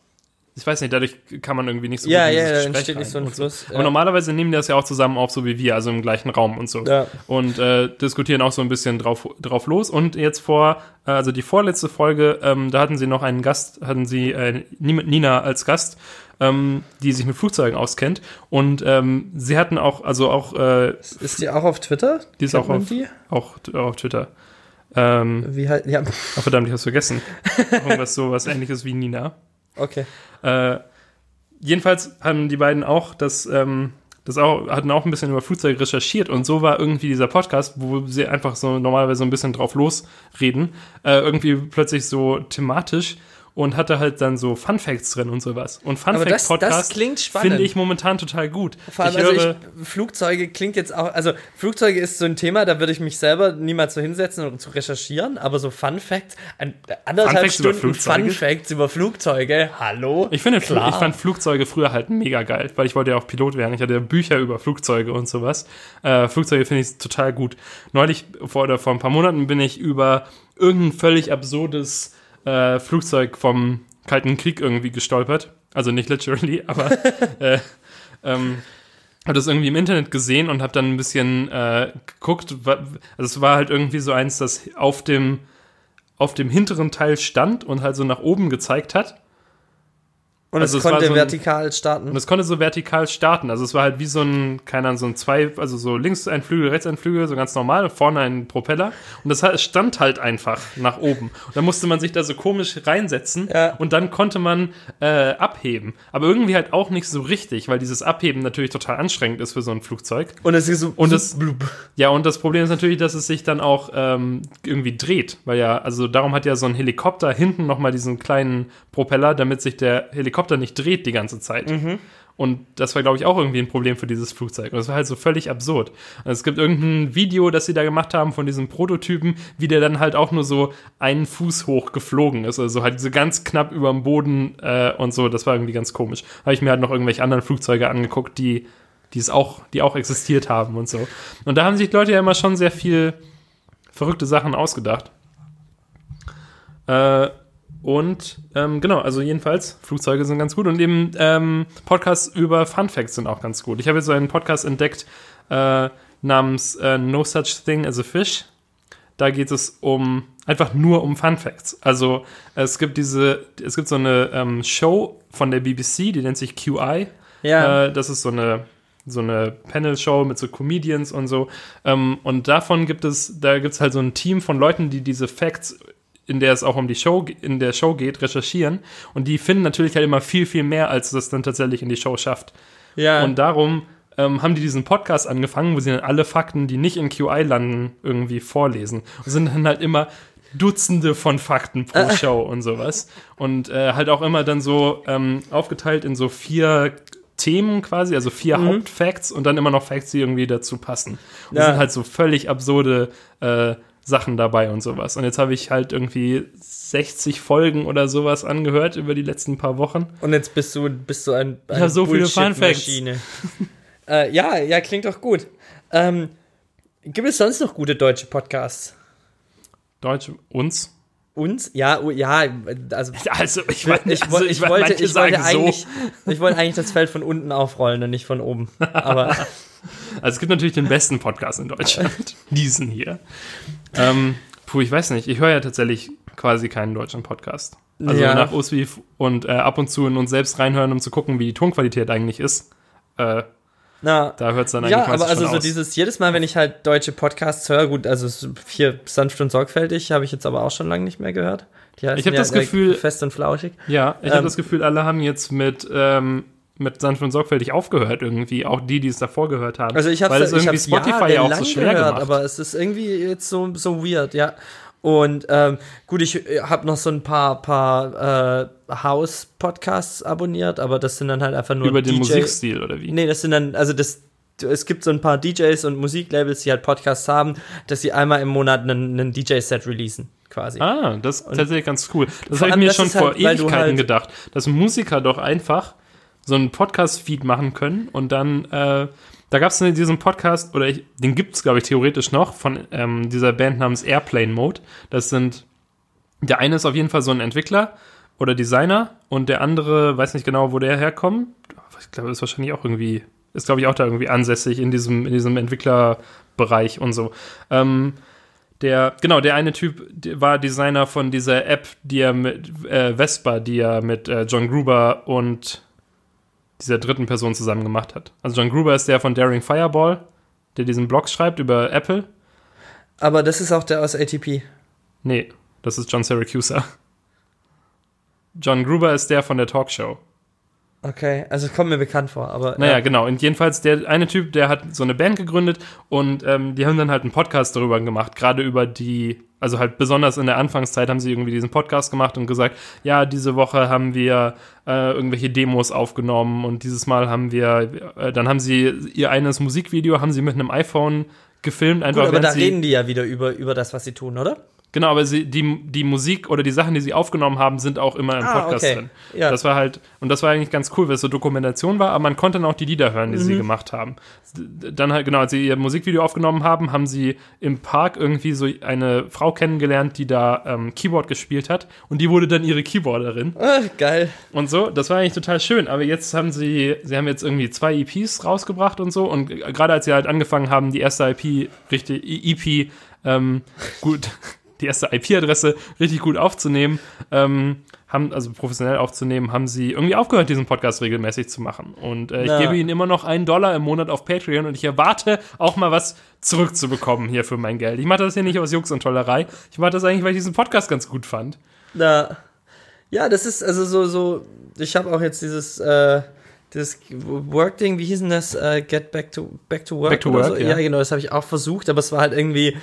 ich weiß nicht, dadurch kann man irgendwie nicht so Ja, in ja, dieses da Gespräch entsteht nicht so ein Fluss, Aber ja. normalerweise nehmen die das ja auch zusammen auf, so wie wir, also im gleichen Raum und so. Ja. Und äh, diskutieren auch so ein bisschen drauf, drauf los. Und jetzt vor, äh, also die vorletzte Folge, ähm, da hatten sie noch einen Gast, hatten sie äh, Nina als Gast, ähm, die sich mit Flugzeugen auskennt. Und ähm, sie hatten auch, also auch, äh, Ist die auch auf Twitter? die ist Kennt auch auf, die? auch auf Twitter. Ähm, Wie halt, ja, oh, verdammt, ich hab's vergessen. *laughs* Irgendwas so was ähnliches wie Nina. okay. Äh, jedenfalls haben die beiden auch das, ähm, das auch, hatten auch ein bisschen über Flugzeuge recherchiert und so war irgendwie dieser Podcast, wo sie einfach so normalerweise so ein bisschen drauf losreden, äh, irgendwie plötzlich so thematisch und hatte halt dann so Fun Facts drin und sowas. Und Fun Fact das- das Podcast finde ich momentan total gut. Vor allem, ich also höre, ich, Flugzeuge klingt jetzt auch, also Flugzeuge ist so ein Thema, da würde ich mich selber niemals so hinsetzen und zu recherchieren, aber so Fun Facts, ein, anderthalb Fun Facts Stunden? Fun Facts über Flugzeuge, hallo? Ich finde, Klar. ich fand Flugzeuge früher halt mega geil, weil ich wollte ja auch Pilot werden. Ich hatte ja Bücher über Flugzeuge und sowas. Äh, Flugzeuge finde ich total gut. Neulich vor oder vor ein paar Monaten bin ich über irgendein völlig absurdes äh, Flugzeug vom Kalten Krieg irgendwie gestolpert. Also nicht literally, *laughs* aber äh, ähm, habe das irgendwie im Internet gesehen und habe dann ein bisschen äh, geguckt. Also es war halt irgendwie so eins, das auf dem auf dem hinteren Teil stand und halt so nach oben gezeigt hat. Und also es konnte so ein- vertikal starten. Und es konnte so vertikal starten. Also es war halt wie so ein, keine Ahnung, so ein zwei, also so links ein Flügel, rechts ein Flügel, so ganz normal, vorne ein Propeller. Und das stand halt einfach nach oben. Und dann musste man sich da so komisch reinsetzen Ja. und dann konnte man äh, abheben. Aber irgendwie halt auch nicht so richtig, weil dieses Abheben natürlich total anstrengend ist für so ein Flugzeug. Und es ist so, Und es- blub. Ja, und das Problem ist natürlich, dass es sich dann auch ähm, irgendwie dreht, weil ja, also darum hat ja so ein Helikopter hinten nochmal diesen kleinen Propeller, damit sich der Helikopter nicht dreht die ganze Zeit. Und das war, glaube ich, auch irgendwie ein Problem für dieses Flugzeug. Und das war halt so völlig absurd. Und es gibt irgendein Video, das sie da gemacht haben von diesem Prototypen, wie der dann halt auch nur so einen Fuß hoch geflogen ist. Also halt so ganz knapp über dem Boden äh, und so. Das war irgendwie ganz komisch. Habe ich mir halt noch irgendwelche anderen Flugzeuge angeguckt, die die es auch, die auch existiert haben und so. Und da haben sich Leute ja immer schon sehr viel verrückte Sachen ausgedacht. Äh, und ähm, genau, also jedenfalls, Flugzeuge sind ganz gut und eben ähm, Podcasts über Fun Facts sind auch ganz gut. Ich habe jetzt so einen Podcast entdeckt äh, namens äh, No Such Thing as a Fish. Da geht es um einfach nur um Fun Facts. Also es gibt diese, es gibt so eine ähm, Show von der BBC, die nennt sich QI. Ja. Äh, das ist so eine so eine Panel-Show mit so Comedians und so. Ähm, und davon gibt es, da gibt es halt so ein Team von Leuten, die diese Facts, in der es auch um die Show, in der Show geht, recherchieren. Und die finden natürlich halt immer viel, viel mehr, als das dann tatsächlich in die Show schafft. ja. Und darum ähm, haben die diesen Podcast angefangen, wo sie dann alle Fakten, die nicht in QI landen, irgendwie vorlesen. Und sind dann halt immer Dutzende von Fakten pro Show und sowas. Und äh, halt auch immer dann so ähm, aufgeteilt in so vier Themen quasi, also vier Mhm. Hauptfacts und dann immer noch Facts, die irgendwie dazu passen. Und Ja. sind halt so völlig absurde äh, Sachen dabei und sowas. Und jetzt habe ich halt irgendwie 60 Folgen oder sowas angehört über die letzten paar Wochen. Und jetzt bist du, bist du ein, Ich hab so viele Fun Facts. *laughs* Äh, ja, ja, klingt doch gut. Ähm, gibt es sonst noch gute deutsche Podcasts? Deutsch, uns. Uns? Ja, ja, also *laughs* Also, ich, meine, ich, also, ich, meine, wollte, ich, wollte sagen so. eigentlich, ich wollte eigentlich das Feld von unten aufrollen und nicht von oben. Aber *laughs* Also es gibt natürlich den besten Podcast in Deutschland. *laughs* Diesen hier. Ähm, puh, ich weiß nicht. Ich höre ja tatsächlich quasi keinen deutschen Podcast. Also Ja. nach Uswif und äh, ab und zu in uns selbst reinhören, um zu gucken, wie die Tonqualität eigentlich ist. Äh, na, da hört es dann eigentlich ja, aber also so aus. dieses, jedes Mal, wenn ich halt deutsche Podcasts höre, gut, also hier sanft und sorgfältig habe ich jetzt aber auch schon lange nicht mehr gehört. Ich hab das äh, Gefühl- fest und flauschig. Ja, ich habe Ähm, das Gefühl, alle haben jetzt mit, ähm, mit sanft und sorgfältig aufgehört irgendwie. Auch die, die es davor gehört haben. Also ich habe es irgendwie Spotify ja auch so schwer gehört, gemacht. aber es ist irgendwie jetzt so, so weird, ja. Und ähm, gut, ich habe noch so ein paar, paar äh, House-Podcasts abonniert, aber das sind dann halt einfach nur Über den DJ Musikstil oder wie? Nee, das sind dann, also das, es gibt so ein paar DJs und Musiklabels, die halt Podcasts haben, dass sie einmal im Monat einen, einen DJ-Set releasen, quasi. Ah, das ist tatsächlich ganz cool. Das Vor habe ich mir schon vor halt, du Ewigkeiten halt- gedacht, dass Musiker doch einfach so einen Podcast-Feed machen können und dann, äh, da gab es diesen Podcast, oder ich, den gibt es, glaube ich, theoretisch noch, von ähm, dieser Band namens Airplane Mode. Das sind, der eine ist auf jeden Fall so ein Entwickler oder Designer und der andere, weiß nicht genau, wo der herkommt. Ich glaube, ist wahrscheinlich auch irgendwie, ist, glaube ich, auch da irgendwie ansässig in diesem, in diesem Entwicklerbereich und so. Ähm, der, genau, der eine Typ der war Designer von dieser App, die er mit äh, Vespa, die er mit äh, John Gruber und dieser dritten Person zusammen gemacht hat. Also John Gruber ist der von Daring Fireball, der diesen Blog schreibt über Apple. Aber das ist auch der aus ATP. Nee, das ist John Syracuse. John Gruber ist der von der Talkshow. Okay, also kommt mir bekannt vor, aber. Naja, ja. genau. Und jedenfalls, der eine Typ, der hat so eine Band gegründet und ähm, die haben dann halt einen Podcast darüber gemacht, gerade über die, also halt besonders in der Anfangszeit haben sie irgendwie diesen Podcast gemacht und gesagt, ja, diese Woche haben wir äh, irgendwelche Demos aufgenommen und dieses Mal haben wir, äh, dann haben sie ihr eines Musikvideo, haben sie mit einem iPhone gefilmt, einfach Gut, aber da reden die ja wieder über, über das, was sie tun, oder? Genau, aber sie, die, die Musik oder die Sachen, die sie aufgenommen haben, sind auch immer im Ah, Podcast okay. drin. Ja. Das war halt, und das war eigentlich ganz cool, weil es so Dokumentation war, aber man konnte dann auch die Lieder hören, die Mhm. sie gemacht haben. Dann halt, genau, als sie ihr Musikvideo aufgenommen haben, haben sie im Park irgendwie so eine Frau kennengelernt, die da ähm, Keyboard gespielt hat und die wurde dann ihre Keyboarderin Ah, geil. und so. Das war eigentlich total schön, aber jetzt haben sie, sie haben jetzt irgendwie zwei EPs rausgebracht und so und gerade als sie halt angefangen haben, die erste IP, richtig, EP, ähm, gut, die erste IP-Adresse richtig gut aufzunehmen, ähm, haben, also professionell aufzunehmen, haben sie irgendwie aufgehört, diesen Podcast regelmäßig zu machen. Und äh, ich Na. gebe ihnen immer noch einen Dollar im Monat auf Patreon und ich erwarte auch mal was zurückzubekommen hier für mein Geld. Ich mache das hier nicht aus Jux und Tollerei. Ich mache das eigentlich, weil ich diesen Podcast ganz gut fand. Na, ja, das ist also so, so, ich habe auch jetzt dieses, äh, dieses Work-Ding, wie hieß denn das? Äh, Get Back to, back to Work? Back to Work, so. ja. ja. genau, das habe ich auch versucht, aber es war halt irgendwie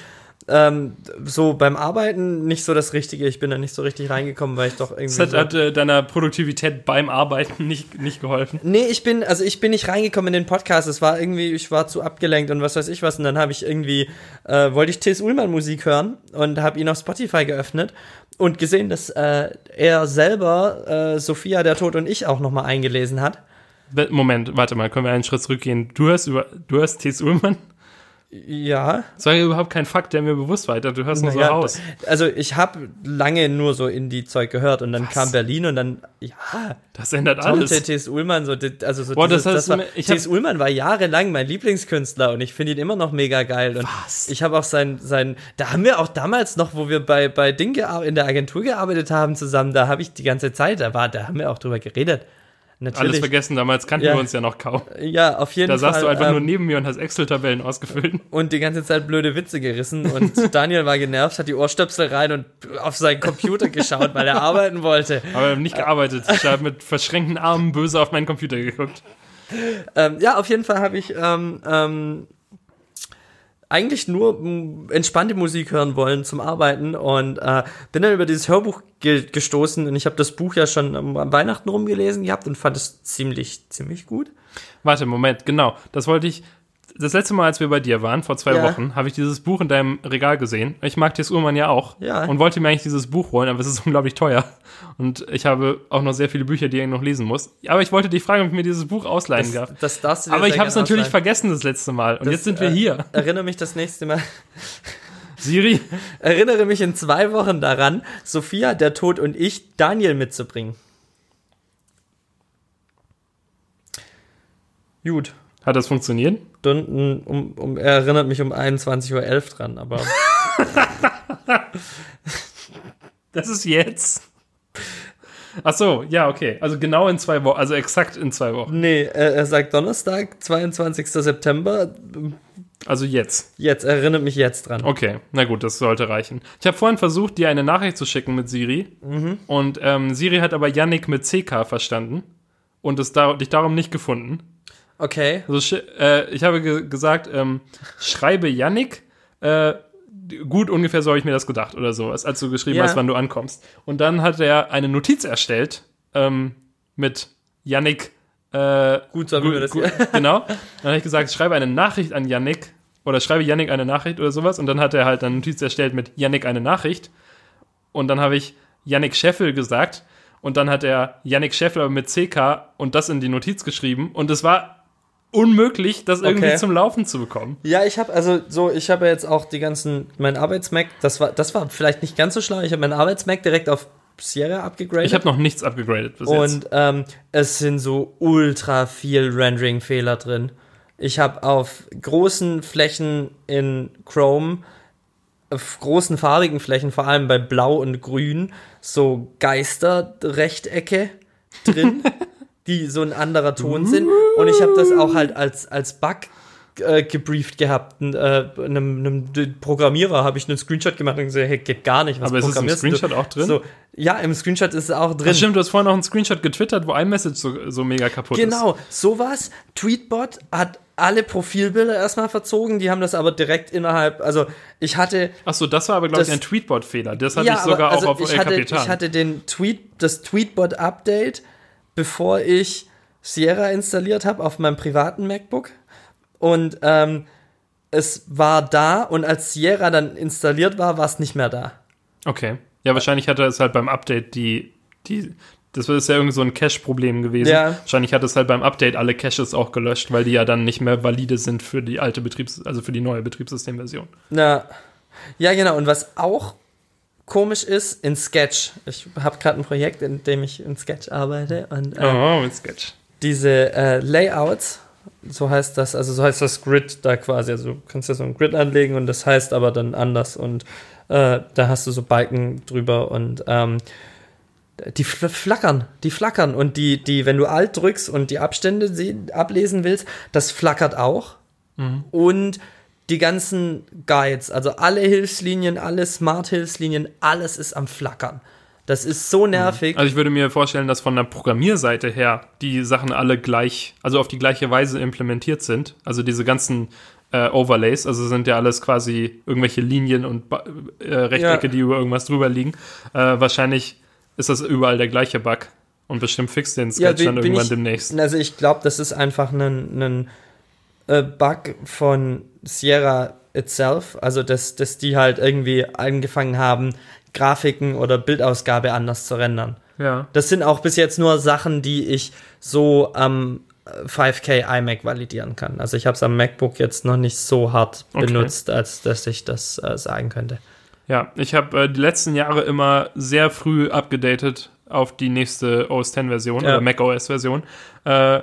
ähm, so beim Arbeiten nicht so das Richtige. Ich bin da nicht so richtig reingekommen, weil ich doch irgendwie. Das hat, so hat äh, deiner Produktivität beim Arbeiten *laughs* nicht, nicht geholfen. Nee, ich bin, also ich bin nicht reingekommen in den Podcast. Es war irgendwie, ich war zu abgelenkt und was weiß ich was. Und dann habe ich irgendwie, äh, wollte ich T.S. Ullmann Musik hören und habe ihn auf Spotify geöffnet und gesehen, dass äh, er selber äh, Sophia, der Tod und ich auch nochmal eingelesen hat. Moment, warte mal, können wir einen Schritt zurückgehen? Du hörst über, du hörst T.S. Ullmann? Ja. Das war ja überhaupt kein Fakt, der mir bewusst war. Du hörst nur so Naja, aus. Also ich habe lange nur so Indie-Zeug gehört und dann kam Berlin und dann, ja, Das ändert Tom alles. T.S. Ullmann, so, also so Boah, das dieses, das war, mir- ich hab- T.S. Ullmann war jahrelang mein Lieblingskünstler und ich finde ihn immer noch mega geil. Und Was? ich habe auch sein, sein, da haben wir auch damals noch, wo wir bei, bei Ding in der Agentur gearbeitet haben zusammen, da habe ich die ganze Zeit, da war, da haben wir auch drüber geredet. Alles Natürlich. vergessen, damals kannten Ja. wir uns ja noch kaum. Ja, auf jeden Da Fall. saßt du einfach ähm, nur neben mir und hast Excel-Tabellen ausgefüllt. und die ganze Zeit blöde Witze gerissen und *laughs* Daniel war genervt, hat die Ohrstöpsel rein und auf seinen Computer geschaut, weil er *laughs* arbeiten wollte. Aber wir haben nicht gearbeitet. Ich habe mit verschränkten Armen böse auf meinen Computer geguckt. Ähm, ja, auf jeden Fall habe ich ähm, ähm, eigentlich nur m, entspannte Musik hören wollen zum Arbeiten und äh, bin dann über dieses Hörbuch ge gestoßen und ich habe das Buch ja schon am, am Weihnachten rumgelesen gehabt und fand es ziemlich, ziemlich gut. Warte, Moment, genau. Das wollte ich. Das letzte Mal, als wir bei dir waren, vor zwei Ja. Wochen, habe ich dieses Buch in deinem Regal gesehen. Ich mag T.S. Uhrmann ja auch. Ja. Und wollte mir eigentlich dieses Buch holen, aber es ist *laughs* unglaublich teuer. Und ich habe auch noch sehr viele Bücher, die ich noch lesen muss. Aber ich wollte dich fragen, ob ich mir dieses Buch ausleihen darf. Das, darfst du dir Aber ich habe es natürlich ausleihen. vergessen das letzte Mal. Und Das, jetzt sind wir äh, hier. Erinnere mich das nächste Mal. *laughs* Siri, Erinnere mich in zwei Wochen daran, Sophia, der Tod und ich Daniel mitzubringen. Gut. hat das funktioniert? Stunden, um, um, er erinnert mich um 21.11 Uhr dran, aber *laughs* Das ist jetzt. Ach so, ja, okay. Also genau in zwei Wochen, also exakt in zwei Wochen. nee, er, er sagt Donnerstag, 22. September. Also jetzt. Jetzt, er erinnert mich jetzt dran. Okay, na gut, das sollte reichen. Ich habe vorhin versucht, dir eine Nachricht zu schicken mit Siri. Und ähm, Siri hat aber Yannick mit CK verstanden und es da, dich darum nicht gefunden. Okay. Also äh, ich habe ge gesagt, ähm, schreibe Yannick. Äh, gut, ungefähr so habe ich mir das gedacht oder sowas, als du geschrieben Ja. hast, wann du ankommst. Und dann hat er eine Notiz erstellt ähm, mit Yannick. Äh, Gut, so haben wir das gut, *laughs* genau. Dann habe ich gesagt, schreibe eine Nachricht an Yannick oder schreibe Yannick eine Nachricht oder sowas. Und dann hat er halt eine Notiz erstellt mit Yannick eine Nachricht. Und dann habe ich Yannick Scheffel gesagt. Und dann hat er Yannick Scheffel aber mit CK und das in die Notiz geschrieben. Und es war unmöglich, das irgendwie Okay. zum Laufen zu bekommen. Ja, ich habe also so, ich habe jetzt auch die ganzen, mein Arbeitsmac, das war, das war vielleicht nicht ganz so schlau. Ich habe mein Arbeitsmac direkt auf Sierra abgegradet. Ich habe noch nichts abgegradet bis jetzt. Und ähm, es sind so ultra viel Rendering-Fehler drin. Ich habe auf großen Flächen in Chrome, auf großen farbigen Flächen, vor allem bei Blau und Grün, so Geisterrechtecke drin, *laughs* die so ein anderer Ton sind. Und ich habe das auch halt als, als Bug äh, gebrieft gehabt. N- Äh, einem, einem Programmierer habe ich einen Screenshot gemacht und gesagt, hey, geht gar nicht. Was Aber ist es im programmierst du? Screenshot auch drin? So, ja, im Screenshot ist es auch drin. Ach, stimmt, du hast vorhin noch einen Screenshot getwittert, wo iMessage so, so mega kaputt ist. Genau, sowas. Tweetbot hat alle Profilbilder erstmal verzogen, die haben das aber direkt innerhalb, also ich hatte Achso, das war aber, glaube ich, Das- ein Tweetbot-Fehler. Das hatte ja, ich sogar also auch auf ich El hatte, Capitan. ich hatte den Tweet, das Tweetbot Update, bevor ich Sierra installiert habe auf meinem privaten MacBook und ähm, es war da und als Sierra dann installiert war, war es nicht mehr da. okay. Ja, wahrscheinlich hatte es halt beim Update die, die das ist ja irgendwie so ein Cache-Problem gewesen. Ja. Wahrscheinlich hat es halt beim Update alle Caches auch gelöscht, weil die ja dann nicht mehr valide sind für die alte Betriebs-, also für die neue Betriebssystemversion. Na, ja, genau. Und was auch komisch ist, in Sketch. Ich habe gerade ein Projekt, in dem ich in Sketch arbeite und äh, Oh, mit Sketch. diese äh, Layouts, so heißt das, also so heißt das Grid da quasi. Also du kannst ja so ein Grid anlegen und das heißt aber dann anders und äh, da hast du so Balken drüber und ähm, die fl flackern, die flackern und die, die, wenn du Alt drückst und die Abstände ablesen willst, das flackert auch. Und die ganzen Guides, also alle Hilfslinien, alle Smart-Hilfslinien, alles ist am Flackern. Das ist so nervig. Also ich würde mir vorstellen, dass von der Programmierseite her die Sachen alle gleich, also auf die gleiche Weise implementiert sind. Also diese ganzen äh, Overlays, also sind ja alles quasi irgendwelche Linien und äh, Rechtecke, Ja. die über irgendwas drüber liegen. Äh, wahrscheinlich ist das überall der gleiche Bug. Und bestimmt fixt den Sketch bin- dann irgendwann ich- demnächst. Also ich glaube, das ist einfach ein, ein äh, Bug von Sierra itself. Also dass, dass die halt irgendwie angefangen haben, Grafiken oder Bildausgabe anders zu rendern. Ja. Das sind auch bis jetzt nur Sachen, die ich so am äh, 5K iMac validieren kann. Also ich habe es am MacBook jetzt noch nicht so hart Okay. benutzt, als dass ich das äh, sagen könnte. Ja, ich habe äh, die letzten Jahre immer sehr früh abgedatet auf die nächste OS X-Version Ja. oder Mac OS-Version. Äh,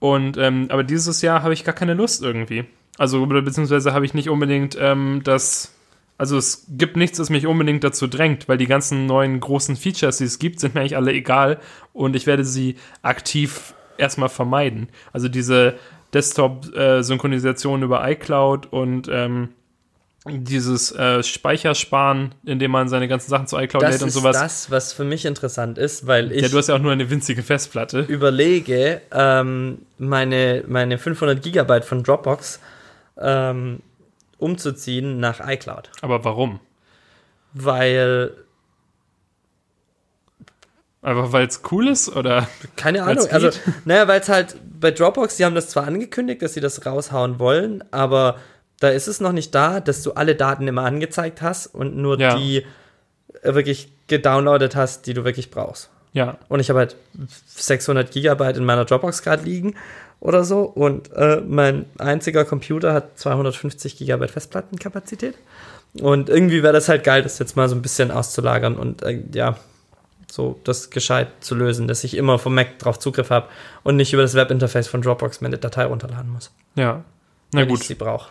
und ähm, aber dieses Jahr habe ich gar keine Lust irgendwie. Also beziehungsweise habe ich nicht unbedingt ähm, das. Also es gibt nichts, das mich unbedingt dazu drängt, weil die ganzen neuen großen Features, die es gibt, sind mir eigentlich alle egal und ich werde sie aktiv erstmal vermeiden. Also diese Desktop-Synchronisation über iCloud und ähm, dieses äh, Speichersparen, indem man seine ganzen Sachen zu iCloud Das lädt und ist sowas. das, was für mich interessant ist, weil ich ja, du hast ja auch nur eine winzige Festplatte. überlege, ähm, meine, meine 500 Gigabyte von Dropbox ähm, umzuziehen nach iCloud. Aber warum? Weil, Einfach weil es cool ist oder? keine Ahnung, also, geht? naja, weil es halt bei Dropbox, die haben das zwar angekündigt, dass sie das raushauen wollen, aber da ist es noch nicht da, dass du alle Daten immer angezeigt hast und nur Ja. die äh, wirklich gedownloadet hast, die du wirklich brauchst. Ja. Und ich habe halt 600 Gigabyte in meiner Dropbox gerade liegen oder so. Und äh, mein einziger Computer hat 250 Gigabyte Festplattenkapazität. Und irgendwie wäre das halt geil, das jetzt mal so ein bisschen auszulagern und äh, ja, so das gescheit zu lösen, dass ich immer vom Mac drauf Zugriff habe und nicht über das Webinterface von Dropbox meine Datei runterladen muss. Ja. Na wenn gut. ich sie brauche.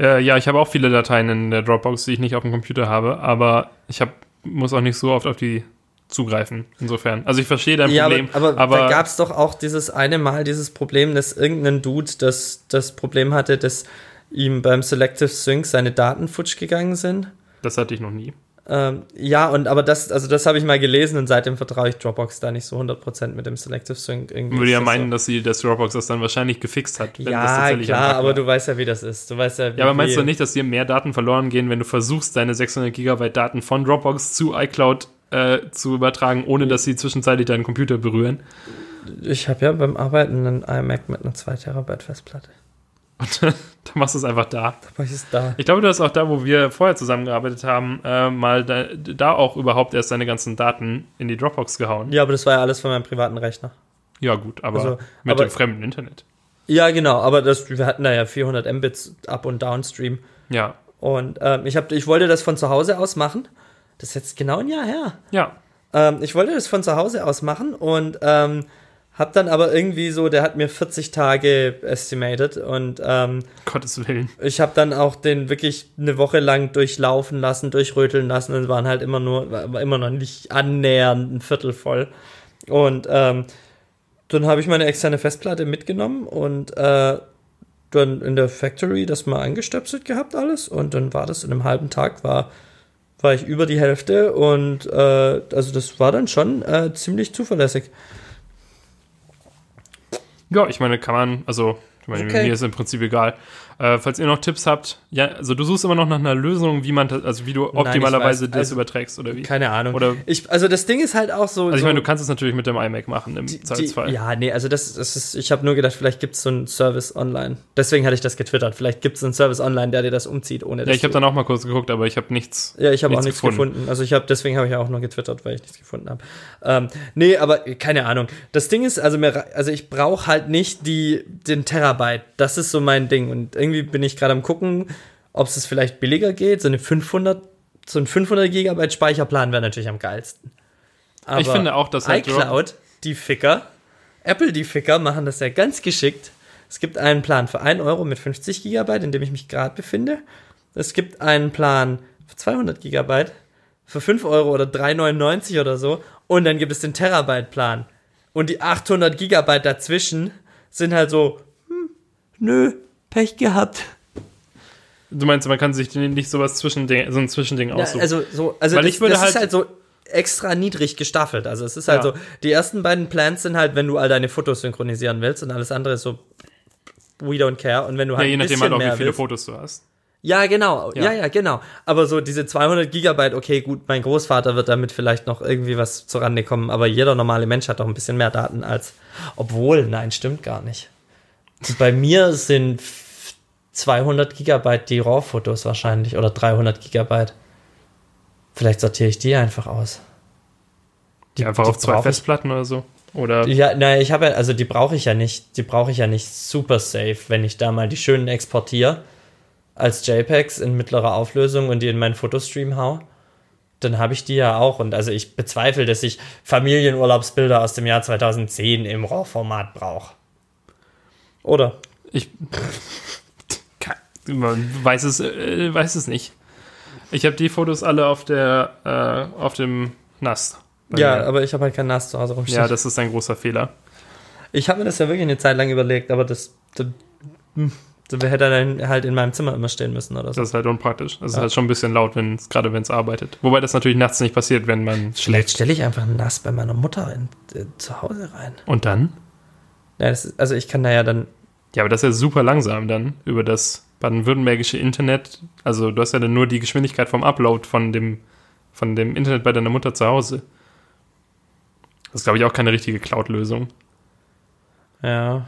Äh, ja, ich habe auch viele Dateien in der Dropbox, die ich nicht auf dem Computer habe, aber ich hab, muss auch nicht so oft auf die zugreifen. Insofern. Also ich verstehe dein Ja, aber, Problem. aber, aber da gab es doch auch dieses eine Mal dieses Problem, dass irgendein Dude das, das Problem hatte, dass ihm beim Selective Sync seine Daten futsch gegangen sind. das hatte ich noch nie. Ähm, ja, und aber das, also das habe ich mal gelesen und seitdem vertraue ich Dropbox da nicht so 100% mit dem Selective Sync. Irgendwie Würde ja meinen, dass sie das Dropbox das dann wahrscheinlich gefixt hat. Ja, klar, aber du weißt ja, wie das ist. Du weißt ja, Ja, aber meinst du nicht, dass dir mehr Daten verloren gehen, wenn du versuchst, deine 600 Gigabyte Daten von Dropbox zu iCloud äh, zu übertragen, ohne dass sie zwischenzeitlich deinen Computer berühren? Ich habe ja beim Arbeiten einen iMac mit einer 2 Terabyte Festplatte. Und dann machst du es einfach da. Aber ich ist da. Ich glaube, du hast auch da, wo wir vorher zusammengearbeitet haben, äh, mal da, da auch überhaupt erst deine ganzen Daten in die Dropbox gehauen. Ja, aber das war ja alles von meinem privaten Rechner. Ja, gut, aber Also, mit aber- dem fremden Internet. Ja, genau, aber das, wir hatten da ja 400 Mbits Up- und Downstream. Ja. Und ähm, ich, hab, ich wollte das von zu Hause aus machen. Das ist jetzt genau ein Jahr her. Ja. Ähm, ich wollte das von zu Hause aus machen und ähm, hab dann aber irgendwie so, der hat mir 40 Tage estimated und ähm, Gottes Willen. ich habe dann auch den wirklich eine Woche lang durchlaufen lassen, durchröteln lassen und waren halt immer nur, war immer noch nicht annähernd ein Viertel voll. Und ähm, dann habe ich meine externe Festplatte mitgenommen und äh, dann in der Factory das mal angestöpselt gehabt alles und dann war das in einem halben Tag war war ich über die Hälfte und äh, also das war dann schon äh, ziemlich zuverlässig. Ja, ich meine, kann man, also, ich meine, Okay. mir ist im Prinzip egal. Äh, falls ihr noch Tipps habt, ja, also du suchst immer noch nach einer Lösung, wie man, das- also wie du optimalerweise das also- überträgst oder wie. Keine Ahnung. Oder- ich, also das Ding ist halt auch so. Also ich so meine, du kannst es natürlich mit dem iMac machen im Zweifelsfall. ja, nee, also das, das ist, ich habe nur gedacht, vielleicht gibt es so einen Service online. Deswegen hatte ich das getwittert. Vielleicht gibt es einen Service online, der dir das umzieht, ohne Ja, ich habe dann auch mal kurz geguckt, aber ich habe nichts. Ja, ich habe auch nichts nichts gefunden. Also ich habe, deswegen habe ich auch nur getwittert, weil ich nichts gefunden habe. Ähm, nee, aber keine Ahnung. Das Ding ist, also mir, also ich brauche halt nicht die, den Terabyte. Das ist so mein Ding. Und irgendwie bin ich gerade am gucken, ob es vielleicht billiger geht. So eine 500, so ein 500 Gigabyte Speicherplan wäre natürlich am geilsten. Aber Ich finde auch, dass halt iCloud, die Ficker, Apple, die Ficker, machen das ja ganz geschickt. Es gibt einen Plan für 1 Euro mit 50 Gigabyte, in dem ich mich gerade befinde. Es gibt einen Plan für 200 Gigabyte für 5 Euro oder 3,99 oder so. Und dann gibt es den Terabyte-Plan. Und die 800 Gigabyte dazwischen sind halt so, hm, nö, Pech gehabt. Du meinst, man kann sich nicht sowas zwischen so ein Zwischending Ja, aussuchen. also so, also Weil das, ich würde das ist halt- halt so extra niedrig gestaffelt. Also es ist halt Ja. so, die ersten beiden Plans sind halt, wenn du all deine Fotos synchronisieren willst und alles andere ist so, we don't care. Und wenn du ja, halt je ein nachdem bisschen halt auch, mehr wie viele willst, Fotos du hast. ja, genau. Ja. Ja. ja, genau. Aber so diese 200 Gigabyte, okay, gut, mein Großvater wird damit vielleicht noch irgendwie was zurande kommen, aber jeder normale Mensch hat doch ein bisschen mehr Daten als, obwohl, nein, stimmt gar nicht. Bei mir sind f- 200 Gigabyte die RAW-Fotos wahrscheinlich oder 300 Gigabyte. Vielleicht sortiere ich die einfach aus. Die einfach die auf zwei brauch ich- Festplatten oder so. Oder Ja, naja, ich habe ja, also die brauche ich ja nicht, die brauche ich ja nicht super safe, wenn ich da mal die schönen exportiere als JPEGs in mittlerer Auflösung und die in meinen Fotostream hau, dann habe ich die ja auch. Und also ich bezweifle, dass ich Familienurlaubsbilder aus dem Jahr 2010 im RAW-Format brauche. Oder? ich. Man weiß es, äh, weiß es nicht. Ich habe die Fotos alle auf der, äh, auf dem NAS. Ja, mir. aber ich habe halt kein NAS zu Hause rumstehen. ja, das ist ein großer Fehler. ich habe mir das ja wirklich eine Zeit lang überlegt, aber das, das, hm, das hätte dann halt in meinem Zimmer immer stehen müssen oder so. Das ist halt unpraktisch. Das ist Ja. halt schon ein bisschen laut, wenn gerade wenn es arbeitet. Wobei das natürlich nachts nicht passiert, wenn man Vielleicht schläft. stelle ich einfach ein NAS bei meiner Mutter in, äh, zu Hause rein. Und dann? Ja, das ist, also ich kann da ja dann Ja, aber das ist ja super langsam dann über das baden-württembergische Internet. Also du hast ja dann nur die Geschwindigkeit vom Upload von dem, von dem Internet bei deiner Mutter zu Hause. Das ist, glaube ich, auch keine richtige Cloud-Lösung. Ja.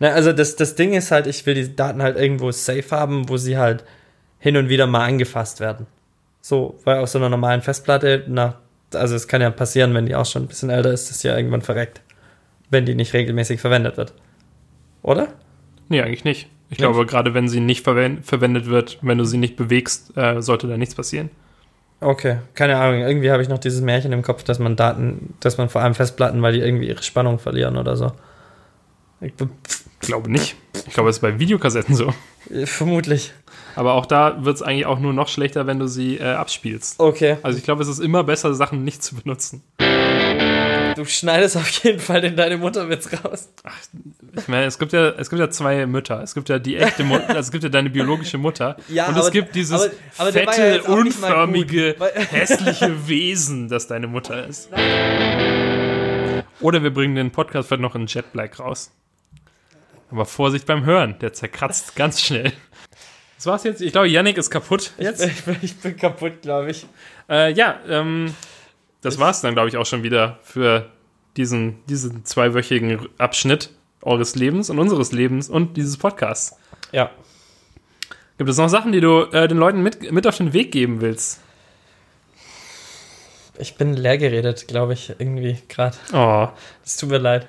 Na, also das, das Ding ist halt, ich will die Daten halt irgendwo safe haben, wo sie halt hin und wieder mal angefasst werden. So, weil auf so einer normalen Festplatte, na, also es kann ja passieren, wenn die auch schon ein bisschen älter ist, dass die ja irgendwann verreckt. Wenn die nicht regelmäßig verwendet wird. Oder? Nee, eigentlich nicht. Ich Nicht? glaube, gerade wenn sie nicht verwen verwendet wird, wenn du sie nicht bewegst, äh, sollte da nichts passieren. Okay, keine Ahnung. Irgendwie habe ich noch dieses Märchen im Kopf, dass man Daten, dass man vor allem Festplatten, weil die irgendwie ihre Spannung verlieren oder so. Ich, Ich glaube nicht. Ich glaube, es ist bei Videokassetten so. vermutlich. Aber auch da wird es eigentlich auch nur noch schlechter, wenn du sie äh, abspielst. Okay. Also ich glaube, es ist immer besser, Sachen nicht zu benutzen. Du schneidest auf jeden Fall in deine Mutterwitz raus. Ich meine, es gibt ja, es gibt ja zwei Mütter. Es gibt ja die echte Mutter, *laughs* also es gibt ja deine biologische Mutter. Ja, und es aber- gibt dieses aber- aber ja fette, gut, unförmige, *laughs* hässliche Wesen, das deine Mutter ist. Oder wir bringen den Podcast vielleicht noch in Jet Black raus. Aber Vorsicht beim Hören, der zerkratzt ganz schnell. Das war's jetzt. Ich glaube, Yannick ist kaputt jetzt. Ich, bin- ich bin kaputt, glaube ich. Äh, ja, ähm, das war's dann, glaube ich, auch schon wieder für diesen, diesen zweiwöchigen Abschnitt eures Lebens und unseres Lebens und dieses Podcasts. Ja. Gibt es noch Sachen, die du äh, den Leuten mit, mit auf den Weg geben willst? Ich bin leer geredet, glaube ich, irgendwie gerade. Oh, Es tut mir leid.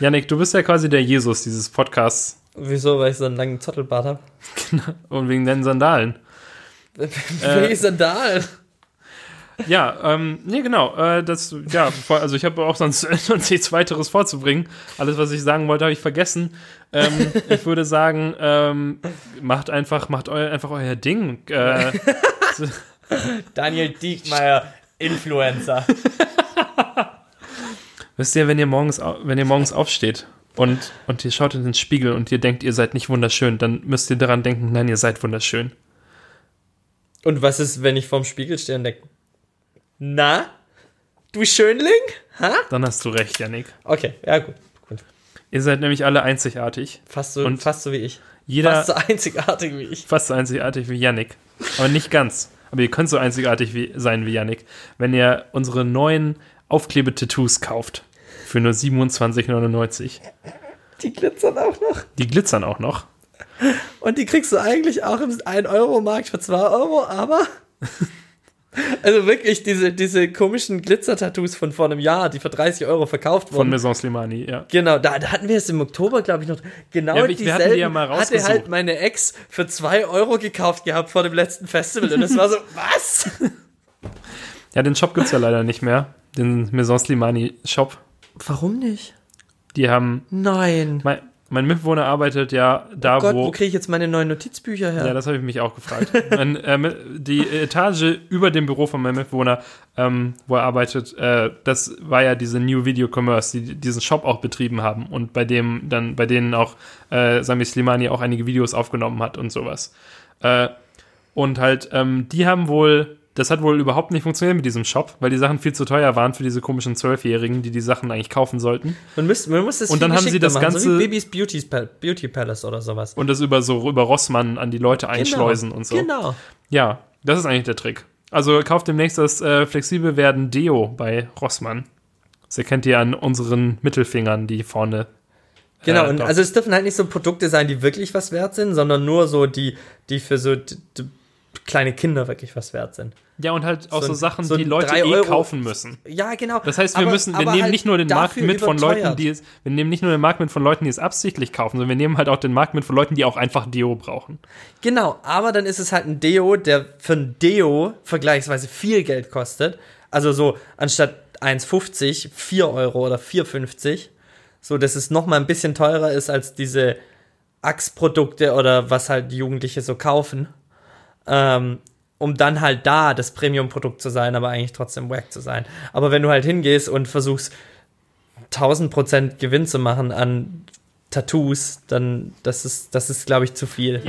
Yannick, du bist ja quasi der Jesus dieses Podcasts Wieso? Weil ich so einen langen Zottelbart habe? *laughs* und wegen deinen Sandalen. *laughs* Welche Sandalen? Ja, ähm, nee, genau. Äh, das, ja, also ich habe auch sonst, *laughs* sonst nichts weiteres vorzubringen. Alles, was ich sagen wollte, habe ich vergessen. Ähm, ich würde sagen, ähm, macht einfach, macht eu einfach euer Ding. Äh, Daniel Diekmeyer, Influencer. *laughs* wisst ihr, wenn ihr morgens, wenn ihr morgens aufsteht und, und ihr schaut in den Spiegel und ihr denkt, ihr seid nicht wunderschön, dann müsst ihr daran denken, nein, ihr seid wunderschön. Und was ist, wenn ich vorm Spiegel stehe und denke, na, du Schönling? Ha? Dann hast du recht, Yannick. Okay, ja gut. gut. Ihr seid nämlich alle einzigartig. Fast so, Und fast so wie ich. Jeder Fast so einzigartig wie ich. fast so einzigartig wie Yannick. Aber nicht ganz. Aber ihr könnt so einzigartig wie, sein wie Yannick, wenn ihr unsere neuen Aufklebetattoos kauft. Für nur 27,99. Die glitzern auch noch. Die glitzern auch noch. Und die kriegst du eigentlich auch im 1-Euro-Markt für 2 Euro, aber. *laughs* Also wirklich, diese, diese komischen Glitzer-Tattoos von vor einem Jahr, die für 30 Euro verkauft Von wurden. Maison Slimani, ja. Genau, da, da hatten wir es im Oktober, glaube ich, noch. Genau Ja, wir- wir hatten die dieselben ja mal hatte rausgesucht. halt meine Ex für 2 Euro gekauft gehabt vor dem letzten Festival. Und es war so, *laughs* was? Ja, den Shop gibt es ja leider nicht mehr. Den Maison Slimani Shop. Warum nicht? Die haben. Nein. Mein, mein Mitbewohner arbeitet ja da, Oh Gott, wo. wo kriege ich jetzt meine neuen Notizbücher her? Ja, das habe ich mich auch gefragt. mein, äh, die Etage über dem Büro von meinem Mitbewohner, ähm, wo er arbeitet, äh, das war ja diese New Video Commerce, die diesen Shop auch betrieben haben und bei dem dann, bei denen auch äh, Sami Slimani auch einige Videos aufgenommen hat und sowas. Äh, und halt, ähm, die haben wohl, das hat wohl überhaupt nicht funktioniert mit diesem Shop, weil die Sachen viel zu teuer waren für diese komischen Zwölfjährigen, die die Sachen eigentlich kaufen sollten. Man, müsste, man muss das Und dann haben sie das machen, so Ganze- wie Babys Beauty, Beauty Palace oder sowas. Und das über so über Rossmann an die Leute einschleusen und so. Genau. Ja, das ist eigentlich der Trick. Also kauft demnächst das äh, flexibel werden Deo bei Rossmann. Das erkennt ihr an unseren Mittelfingern, die vorne. Genau, äh, und doch. also es dürfen halt nicht so Produkte sein, die wirklich was wert sind, sondern nur so die, die für so kleine Kinder wirklich was wert sind. ja, und halt auch so so, Sachen, so die Leute eh Euro- kaufen müssen. Ja, genau. Das heißt, wir Aber- müssen, wir nehmen halt nicht nur den Markt mit von Leuten, überteuert. die es, wir nehmen nicht nur den Markt mit von Leuten, die es absichtlich kaufen, sondern wir nehmen halt auch den Markt mit von Leuten, die auch einfach Deo brauchen. Genau, aber dann ist es halt ein Deo, der für ein Deo vergleichsweise viel Geld kostet. Also so anstatt 1,50, 4 Euro oder 4,50. So, dass es nochmal ein bisschen teurer ist als diese Axe-Produkte oder was halt die Jugendliche so kaufen. Ähm, um dann halt da das Premium-Produkt zu sein, aber eigentlich trotzdem wack zu sein. Aber wenn du halt hingehst und versuchst 1000% Gewinn zu machen an Tattoos, dann das ist, das ist glaube ich, zu viel.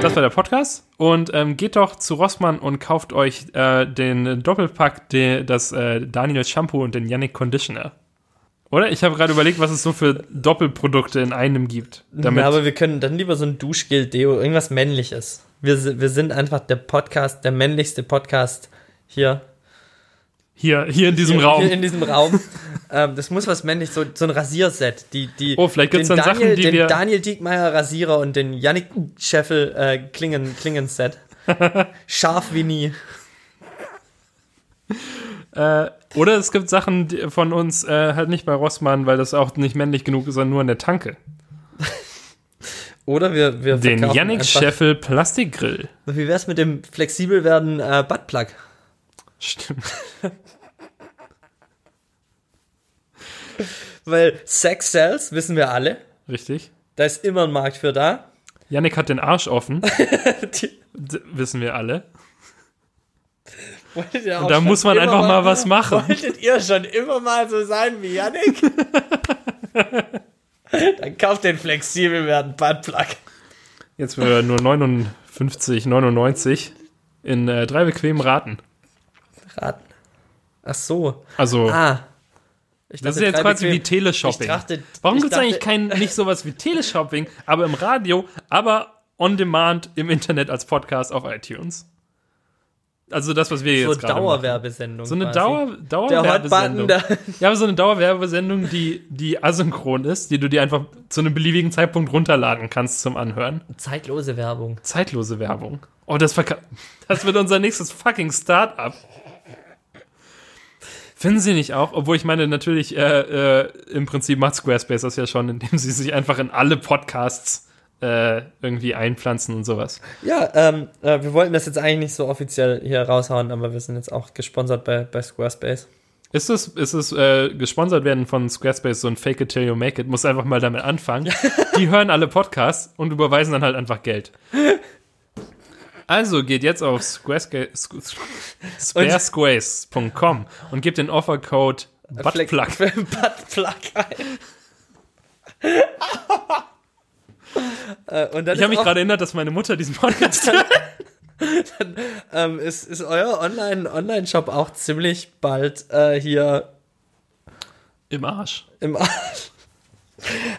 Das war der Podcast. Und ähm, geht doch zu Rossmann und kauft euch äh, den Doppelpack, de, das äh, Daniel Shampoo und den Yannick Conditioner. Oder? Ich habe gerade überlegt, was es so für Doppelprodukte in einem gibt. Damit Ja, aber wir können dann lieber so ein Duschgel-Deo, irgendwas männliches. Wir, wir sind einfach der Podcast, der männlichste Podcast hier. hier, hier in diesem hier, Raum. Hier in diesem Raum. *laughs* ähm, das muss was männlich, so, so ein Rasierset. Die, die, Oh, vielleicht gibt's den dann Sachen, Daniel, die den wir- Daniel Diekmeyer Rasierer und den Yannick Scheffel äh, Klingen, Klingenset. *laughs* Scharf wie nie. Äh, oder es gibt Sachen von uns äh, halt nicht bei Rossmann, weil das auch nicht männlich genug ist, sondern nur in der Tanke. *laughs* Oder wir, wir Den Yannick Scheffel Plastikgrill. Wie wär's mit dem flexibel werden äh, Buttplug? Stimmt. *laughs* Weil Sex sells, wissen wir alle. Richtig. Da ist immer ein Markt für da. Yannick hat den Arsch offen, *laughs* wissen wir alle. Wolltet ihr auch Und da muss man einfach mal was machen. Wolltet ihr schon immer mal so sein wie Yannick? *laughs* Dann kauft den flexibel werden Buttplug. Jetzt für nur 59,99 in äh, drei bequemen Raten. Raten. Ach so. Also, Ah. Ich das ist dachte, jetzt quasi wie Teleshopping. Ich dachte, Warum gibt es eigentlich dachte- kein, nicht sowas wie Teleshopping, aber im Radio, aber on demand im Internet als Podcast auf iTunes? Also das, was wir so jetzt gerade machen. Dauerwerbesendung? So eine. Dauer, Der Dauerwerbesendung. *laughs* Ja, aber so eine Dauerwerbesendung, die, die asynchron ist, die du dir einfach zu einem beliebigen Zeitpunkt runterladen kannst zum Anhören. zeitlose Werbung. Zeitlose Werbung. Oh, das, *laughs* das wird unser nächstes fucking Start-up. Finden Sie nicht auch? Obwohl ich meine, natürlich, äh, äh, im Prinzip macht Squarespace das ja schon, indem sie sich einfach in alle Podcasts äh, irgendwie einpflanzen und sowas. Ja, ähm, äh, wir wollten das jetzt eigentlich nicht so offiziell hier raushauen, aber wir sind jetzt auch gesponsert bei, bei Squarespace. Ist es, ist es äh, gesponsert werden von Squarespace, so ein Fake it till you make it, muss einfach mal damit anfangen. *laughs* Die hören alle Podcasts und überweisen dann halt einfach Geld. Also geht jetzt auf squarespace.com und gebt den Offercode Buttplug. *laughs* Buttplug ein. *laughs* Äh, dann Ich habe mich gerade erinnert, dass meine Mutter diesen Podcast *laughs* hört. ähm, ist, ist euer Online- Online-Shop auch ziemlich bald äh, hier im Arsch. im Arsch.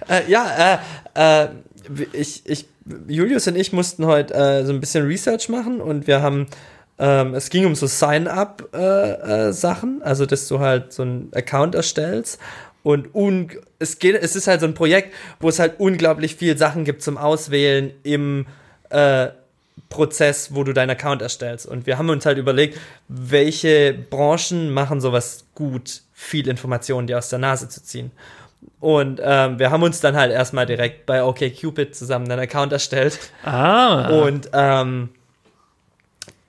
äh, ja, äh, äh, ich, ich, Julius und ich mussten heute äh, so ein bisschen Research machen und wir haben, ähm, es ging um so Sign-up-Sachen, also dass du halt so einen Account erstellst und un es geht, es ist halt so ein Projekt, wo es halt unglaublich viel Sachen gibt zum Auswählen im äh, Prozess, wo du deinen Account erstellst. Und wir haben uns halt überlegt, welche Branchen machen sowas gut, viel Informationen dir aus der Nase zu ziehen. Und ähm, wir haben uns dann halt erstmal direkt bei OkCupid zusammen einen Account erstellt. Ah. Und ähm,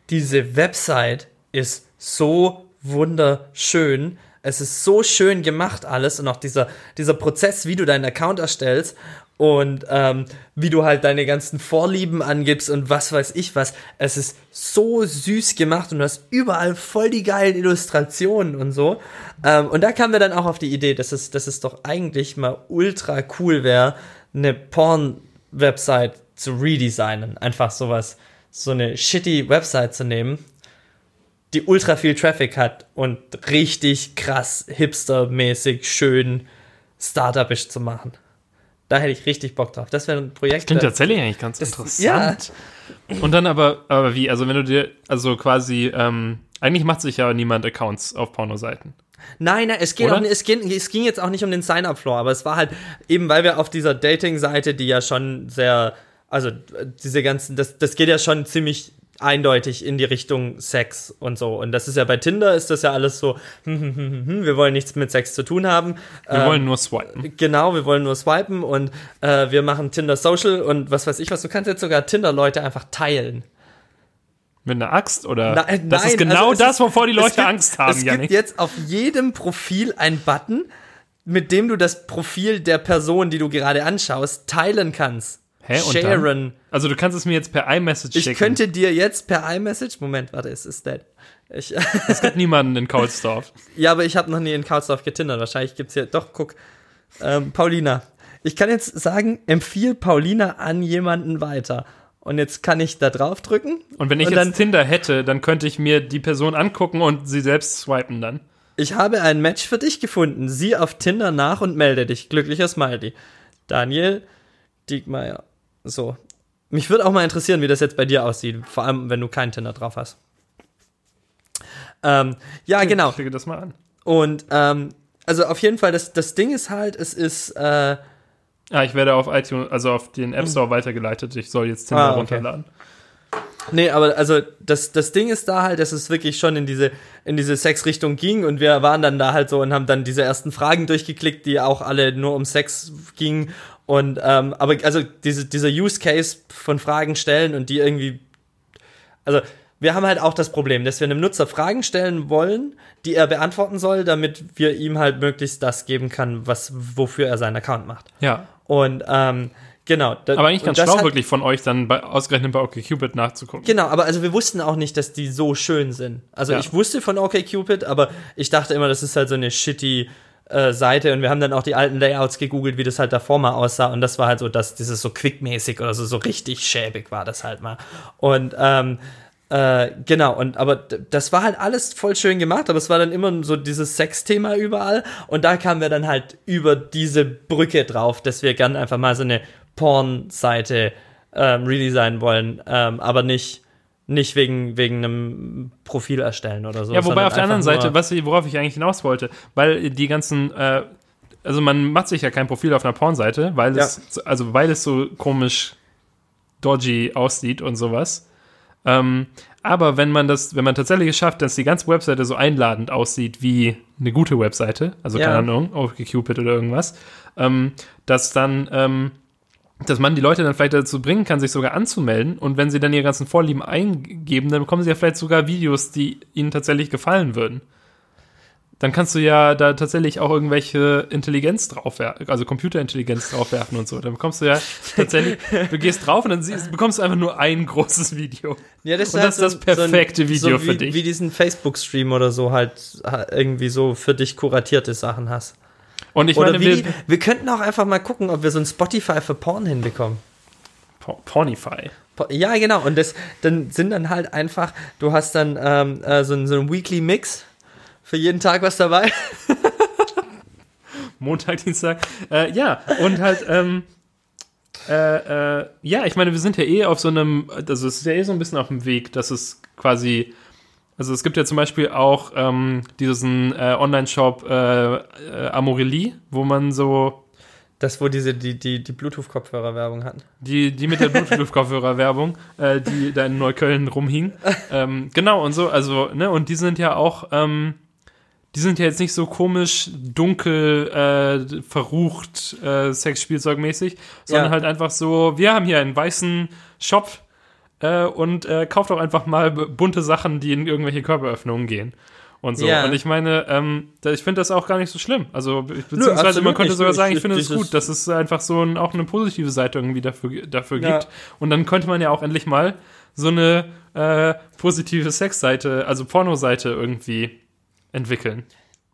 diese Website ist so wunderschön. Es ist so schön gemacht alles und auch dieser, dieser Prozess, wie du deinen Account erstellst und ähm, wie du halt deine ganzen Vorlieben angibst und was weiß ich was. Es ist so süß gemacht und du hast überall voll die geilen Illustrationen und so. Ähm, und da kamen wir dann auch auf die Idee, dass es, dass es doch eigentlich mal ultra cool wäre, eine Porn-Website zu redesignen. Einfach sowas, so eine shitty Website zu nehmen, die ultra viel Traffic hat und richtig krass hipstermäßig schön startupisch zu machen. Da hätte ich richtig Bock drauf. Das wäre ein Projekt. Klingt das- tatsächlich eigentlich ganz das- interessant. Und dann aber, aber wie? Also wenn du dir, also quasi, ähm, eigentlich macht sich ja niemand Accounts auf Pornoseiten. Nein, nein, es, geht auch, es, ging, es ging jetzt auch nicht um den Sign-up-Floor, aber es war halt eben, weil wir auf dieser Dating-Seite, die ja schon sehr, also diese ganzen, das, das geht ja schon ziemlich eindeutig in die Richtung Sex und so. Und das ist ja bei Tinder, ist das ja alles so, hm, hm, hm, hm, hm, wir wollen nichts mit Sex zu tun haben. Wir Ähm, wollen nur swipen. Genau, wir wollen nur swipen und äh, wir machen Tinder Social und was weiß ich was. Du kannst jetzt sogar Tinder-Leute einfach teilen. Mit einer Axt oder? Nein, das nein, ist genau also das, ist- wovor die Leute gibt, Angst haben, Es Janik. gibt jetzt auf jedem Profil einen Button, mit dem du das Profil der Person, die du gerade anschaust, teilen kannst. Hä, und dann? Also du kannst es mir jetzt per iMessage Ich schicken. könnte dir jetzt per iMessage, Moment, warte, es ist dead. Ich, *laughs* Es gibt niemanden in Kaulsdorf. *laughs* ja, aber ich habe noch nie in Couchdorf getindert. Wahrscheinlich gibt's hier, doch, guck. Ähm, Paulina. Ich kann jetzt sagen, empfiehl Paulina an jemanden weiter. Und jetzt kann ich da drauf drücken. Und wenn ich Und jetzt Tinder hätte, dann könnte ich mir die Person angucken und sie selbst swipen dann. Ich habe ein Match für dich gefunden. Sieh auf Tinder nach und melde dich. Glücklicher Smiley. Daniel Diekmeyer. So. Mich würde auch mal interessieren, wie das jetzt bei dir aussieht. Vor allem, wenn du keinen Tinder drauf hast. Ähm, ja, genau. Ich klicke das mal an. Und ähm, also auf jeden Fall, das, das Ding ist halt, es ist, äh, Ah, ich werde auf iTunes, also auf den App Store weitergeleitet. Ich soll jetzt Tinder Ah, okay. runterladen. Nee, aber also das, das Ding ist da halt, dass es wirklich schon in diese, in diese Sexrichtung ging und wir waren dann da halt so und haben dann diese ersten Fragen durchgeklickt, die auch alle nur um Sex gingen. Und ähm, aber also diese, dieser Use Case von Fragen stellen und die irgendwie. Also wir haben halt auch das Problem, dass wir einem Nutzer Fragen stellen wollen, die er beantworten soll, damit wir ihm halt möglichst das geben kann, was wofür er seinen Account macht. Ja. Und ähm, genau. da- Aber eigentlich ganz schlau hat- wirklich von euch, dann bei, ausgerechnet bei OkCupid nachzugucken. Genau, aber also wir wussten auch nicht, dass die so schön sind. Also Ja. ich wusste von OkCupid, aber ich dachte immer, das ist halt so eine shitty äh, Seite und wir haben dann auch die alten Layouts gegoogelt, wie das halt davor mal aussah und das war halt so, dass dieses so quickmäßig oder so, so richtig schäbig war das halt mal. Und ähm, äh, genau, und aber das war halt alles voll schön gemacht, aber es war dann immer so dieses Sexthema überall und da kamen wir dann halt über diese Brücke drauf, dass wir gern einfach mal so eine Porn-Seite ähm, redesignen wollen, ähm, aber nicht, nicht wegen, wegen einem Profil erstellen oder so. Ja, wobei auf der anderen Seite, was, worauf ich eigentlich hinaus wollte, weil die ganzen, äh, also man macht sich ja kein Profil auf einer Pornseite, weil es, also weil es so komisch dodgy aussieht und sowas. Ähm, aber wenn man das, wenn man tatsächlich es schafft, dass die ganze Webseite so einladend aussieht wie eine gute Webseite, also Ja. keine Ahnung, OkCupid oder irgendwas, ähm, dass dann, ähm, dass man die Leute dann vielleicht dazu bringen kann, sich sogar anzumelden und wenn sie dann ihre ganzen Vorlieben eingeben, dann bekommen sie ja vielleicht sogar Videos, die ihnen tatsächlich gefallen würden. Dann kannst du ja da tatsächlich auch irgendwelche Intelligenz draufwerfen, also Computerintelligenz draufwerfen und so. Dann bekommst du ja tatsächlich, du gehst drauf und dann siehst, bekommst du einfach nur ein großes Video. Ja, das Und das ist das perfekte Video so für wie, dich. Wie diesen Facebook-Stream oder so halt ha- irgendwie so für dich kuratierte Sachen hast. Und ich Oder meine, wir, die, wir könnten auch einfach mal gucken, ob wir so ein Spotify für Porn hinbekommen. Por- Pornify. Po- Ja, genau. Und das dann sind dann halt einfach, du hast dann ähm, äh, so, so ein Weekly Mix für jeden Tag was dabei. *laughs* Montag, Dienstag. Äh, ja, und halt, ähm, äh, äh, ja, ich meine, wir sind ja eh auf so einem, also es ist ja eh so ein bisschen auf dem Weg, dass es quasi, also es gibt ja zum Beispiel auch ähm, diesen äh, Online-Shop äh, äh, Amorelie, wo man so Das, wo diese, die, die, die Bluetooth-Kopfhörer-Werbung hatten. die, die mit der Bluetooth-Kopfhörer-Werbung, *laughs* äh, die da in Neukölln rumhing. *laughs* ähm, genau, und so, also, ne, und die sind ja auch, ähm, die sind ja jetzt nicht so komisch, dunkel, äh, verrucht, äh, Sexspielzeugmäßig, sondern Ja. halt einfach so, wir haben hier einen weißen Shop äh, und äh, kauft doch einfach mal bunte Sachen, die in irgendwelche Körperöffnungen gehen. Und so. Ja. Und ich meine, ähm, ich finde das auch gar nicht so schlimm. Also, be- beziehungsweise absolut man könnte nicht. sogar Ich- sagen, ich finde es gut, dass es einfach so ein, auch eine positive Seite irgendwie dafür, dafür Ja. gibt. Und dann könnte man ja auch endlich mal so eine äh, positive Sexseite, also Pornoseite irgendwie entwickeln.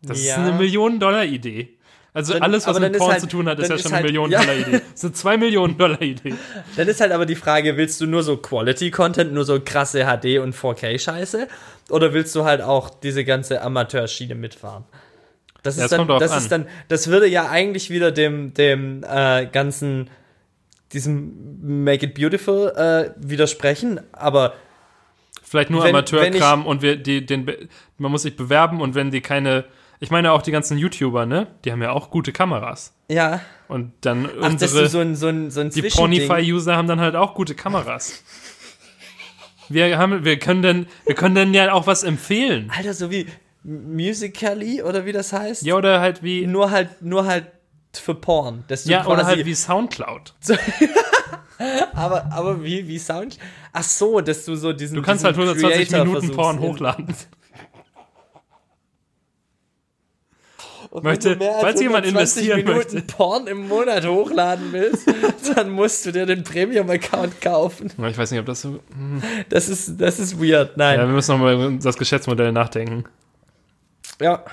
Das Ja. ist eine Millionen-Dollar-Idee. Also Dann- alles, was mit Porn halt- zu tun hat, ist ja ist schon halt- eine Millionen-Dollar-Idee. Das ist eine Zwei-Millionen-Dollar-Idee. *laughs* Dann ist halt aber die Frage, willst du nur so Quality-Content, nur so krasse HD- und 4K-Scheiße? Oder willst du halt auch diese ganze Amateurschiene mitfahren? Das, Ja, ist dann, das an. ist dann, das würde ja eigentlich wieder dem, dem äh, ganzen, diesem Make It Beautiful äh, widersprechen, aber Vielleicht nur Amateurkram und wir, die, den, man muss sich bewerben und wenn die keine, ich meine auch die ganzen YouTuber, ne? Die haben ja auch gute Kameras. ja, Und dann ach, unsere, so ein, so ein, so ein die Pornify-User haben dann halt auch gute Kameras. Wir haben, wir können dann, wir können dann ja auch was empfehlen. Alter, so wie Musically oder wie das heißt? Ja, oder halt wie, Nur halt, nur halt für Porn. Dass ja, oder halt wie Soundcloud. *laughs* Aber, aber wie, wie Sound? Ach so, dass du so diesen. Du kannst diesen halt 120 Creator Minuten Porn hochladen. Und Möchte- wenn du mehr als falls jemand 120 investieren Minuten möchte. Porn im Monat hochladen willst, *laughs* dann musst du dir den Premium-Account kaufen. Ich weiß nicht, ob das so. Das ist, das ist weird. Nein. Ja, wir müssen nochmal über das Geschäftsmodell nachdenken. Ja.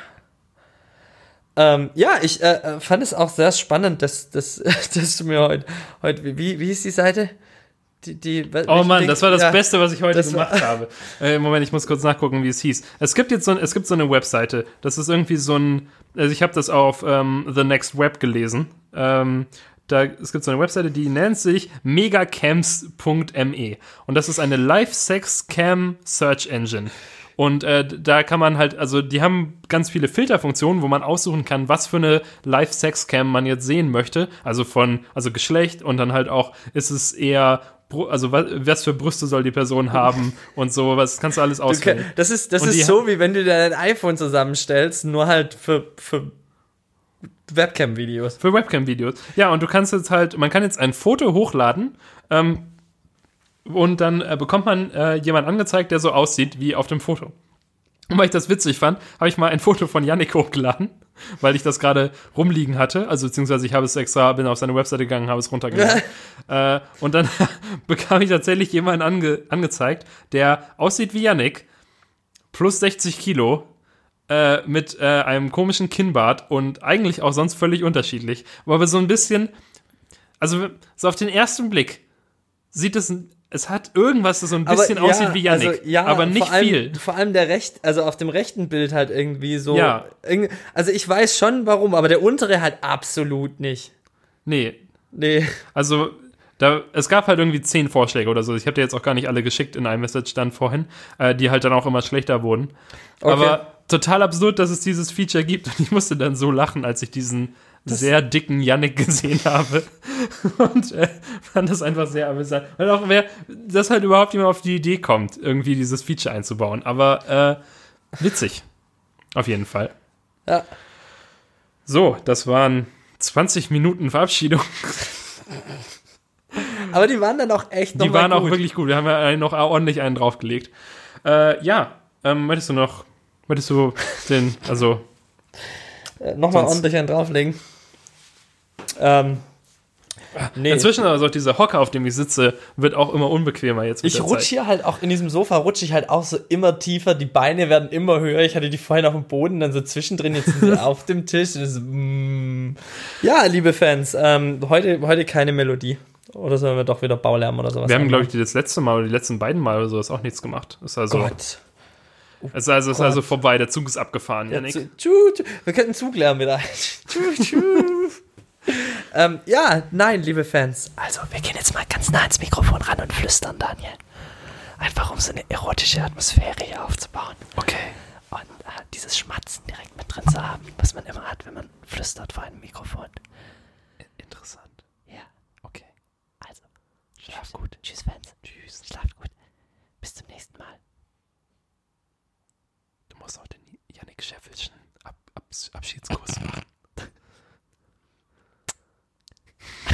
Ähm, ja, ich äh, äh, fand es auch sehr spannend, dass, dass, *laughs* dass du mir heute, heute wie, wie hieß die Seite? Die, die, Oh Mann, das war das ja, Beste, was ich heute gemacht *laughs* habe. Äh, Moment, ich muss kurz nachgucken, wie es hieß. Es gibt jetzt so, ein, es gibt so eine Webseite. Das ist irgendwie so ein. Also ich habe das auf ähm, The Next Web gelesen. Ähm, da, es gibt so eine Webseite, die nennt sich megacams.me. Und das ist eine Live-Sex-Cam Search Engine. Und äh, da kann man halt, also die haben ganz viele Filterfunktionen, wo man aussuchen kann, was für eine Live-Sex-Cam man jetzt sehen möchte. Also von, also Geschlecht und dann halt auch, ist es eher, also was, für Brüste soll die Person haben *laughs* und so, was kannst du alles Du auswählen. kann- Das ist, das Und ist so, wie wenn du dein iPhone zusammenstellst, nur halt für, für Webcam-Videos. Für Webcam-Videos. Ja, und du kannst jetzt halt, man kann jetzt ein Foto hochladen ähm, und dann äh, bekommt man äh, jemand angezeigt, der so aussieht wie auf dem Foto. Und weil ich das witzig fand, habe ich mal ein Foto von Yannick hochgeladen, weil ich das gerade rumliegen hatte. Also beziehungsweise ich habe es extra, bin auf seine Webseite gegangen, habe es runtergeladen. *laughs* äh, und dann *laughs* bekam ich tatsächlich jemanden ange angezeigt, der aussieht wie Yannick, plus 60 Kilo, äh, mit äh, einem komischen Kinnbart und eigentlich auch sonst völlig unterschiedlich. Aber so ein bisschen, also so auf den ersten Blick sieht es, es hat irgendwas, das so ein bisschen Aber ja, aussieht wie Yannick, also, ja, aber nicht vor allem, viel. Vor allem der recht, also auf dem rechten Bild halt irgendwie so. Ja. Also ich weiß schon warum, aber der untere halt absolut nicht. Nee, Nee. also da, es gab halt irgendwie zehn Vorschläge oder so. Ich habe dir jetzt auch gar nicht alle geschickt in iMessage dann vorhin, äh, die halt dann auch immer schlechter wurden. Aber total absurd, dass es dieses Feature gibt und ich musste dann so lachen, als ich diesen sehr dicken Yannick gesehen *laughs* habe und äh, fand das einfach sehr amüsant. Weil auch wer, dass halt überhaupt jemand auf die Idee kommt, irgendwie dieses Feature einzubauen. Aber äh, witzig. Auf jeden Fall. Ja. So, das waren 20 Minuten Verabschiedung. Aber die waren dann auch echt noch Die waren auch gut. wirklich gut. Wir haben ja noch ordentlich einen draufgelegt. Äh, ja, ähm, möchtest du noch, möchtest du den, also, Äh, Nochmal ordentlich einen drauflegen. Ähm. Nee. inzwischen also auch dieser Hocker, auf dem ich sitze, wird auch immer unbequemer jetzt Ich rutsche hier halt auch in diesem Sofa, rutsche ich halt auch so immer tiefer, die Beine werden immer höher. Ich hatte die vorhin auf dem Boden, dann so zwischendrin, jetzt sind sie *laughs* auf dem Tisch. Ist, mm. Ja, liebe Fans, ähm, heute, heute keine Melodie. Oder sollen wir doch wieder Baulärm oder sowas Wir haben, glaube ich, das letzte Mal oder die letzten beiden Mal oder sowas auch nichts gemacht. Ist also, Gott. ist also, ist Gott. also vorbei, der Zug ist abgefahren, Ja, Janik. zu, tschu, tschu. Wir könnten Zuglärm wieder. *laughs* Tschu, tschu. *laughs* ähm, ja, nein, liebe Fans. Also, wir gehen jetzt mal ganz nah ins Mikrofon ran und flüstern, Daniel. Einfach um so eine erotische Atmosphäre hier aufzubauen. Okay. Und äh, dieses Schmatzen direkt mit drin zu haben, was man immer hat, wenn man flüstert vor einem Mikrofon. Interessant. Ja, Okay. also, schlaf gut. Tschüss, Fans. Tschüss. Schlaft gut. Bis zum nächsten Mal. Du musst auch den Janik Scheffelschen Ab Abs Abschiedskuss machen.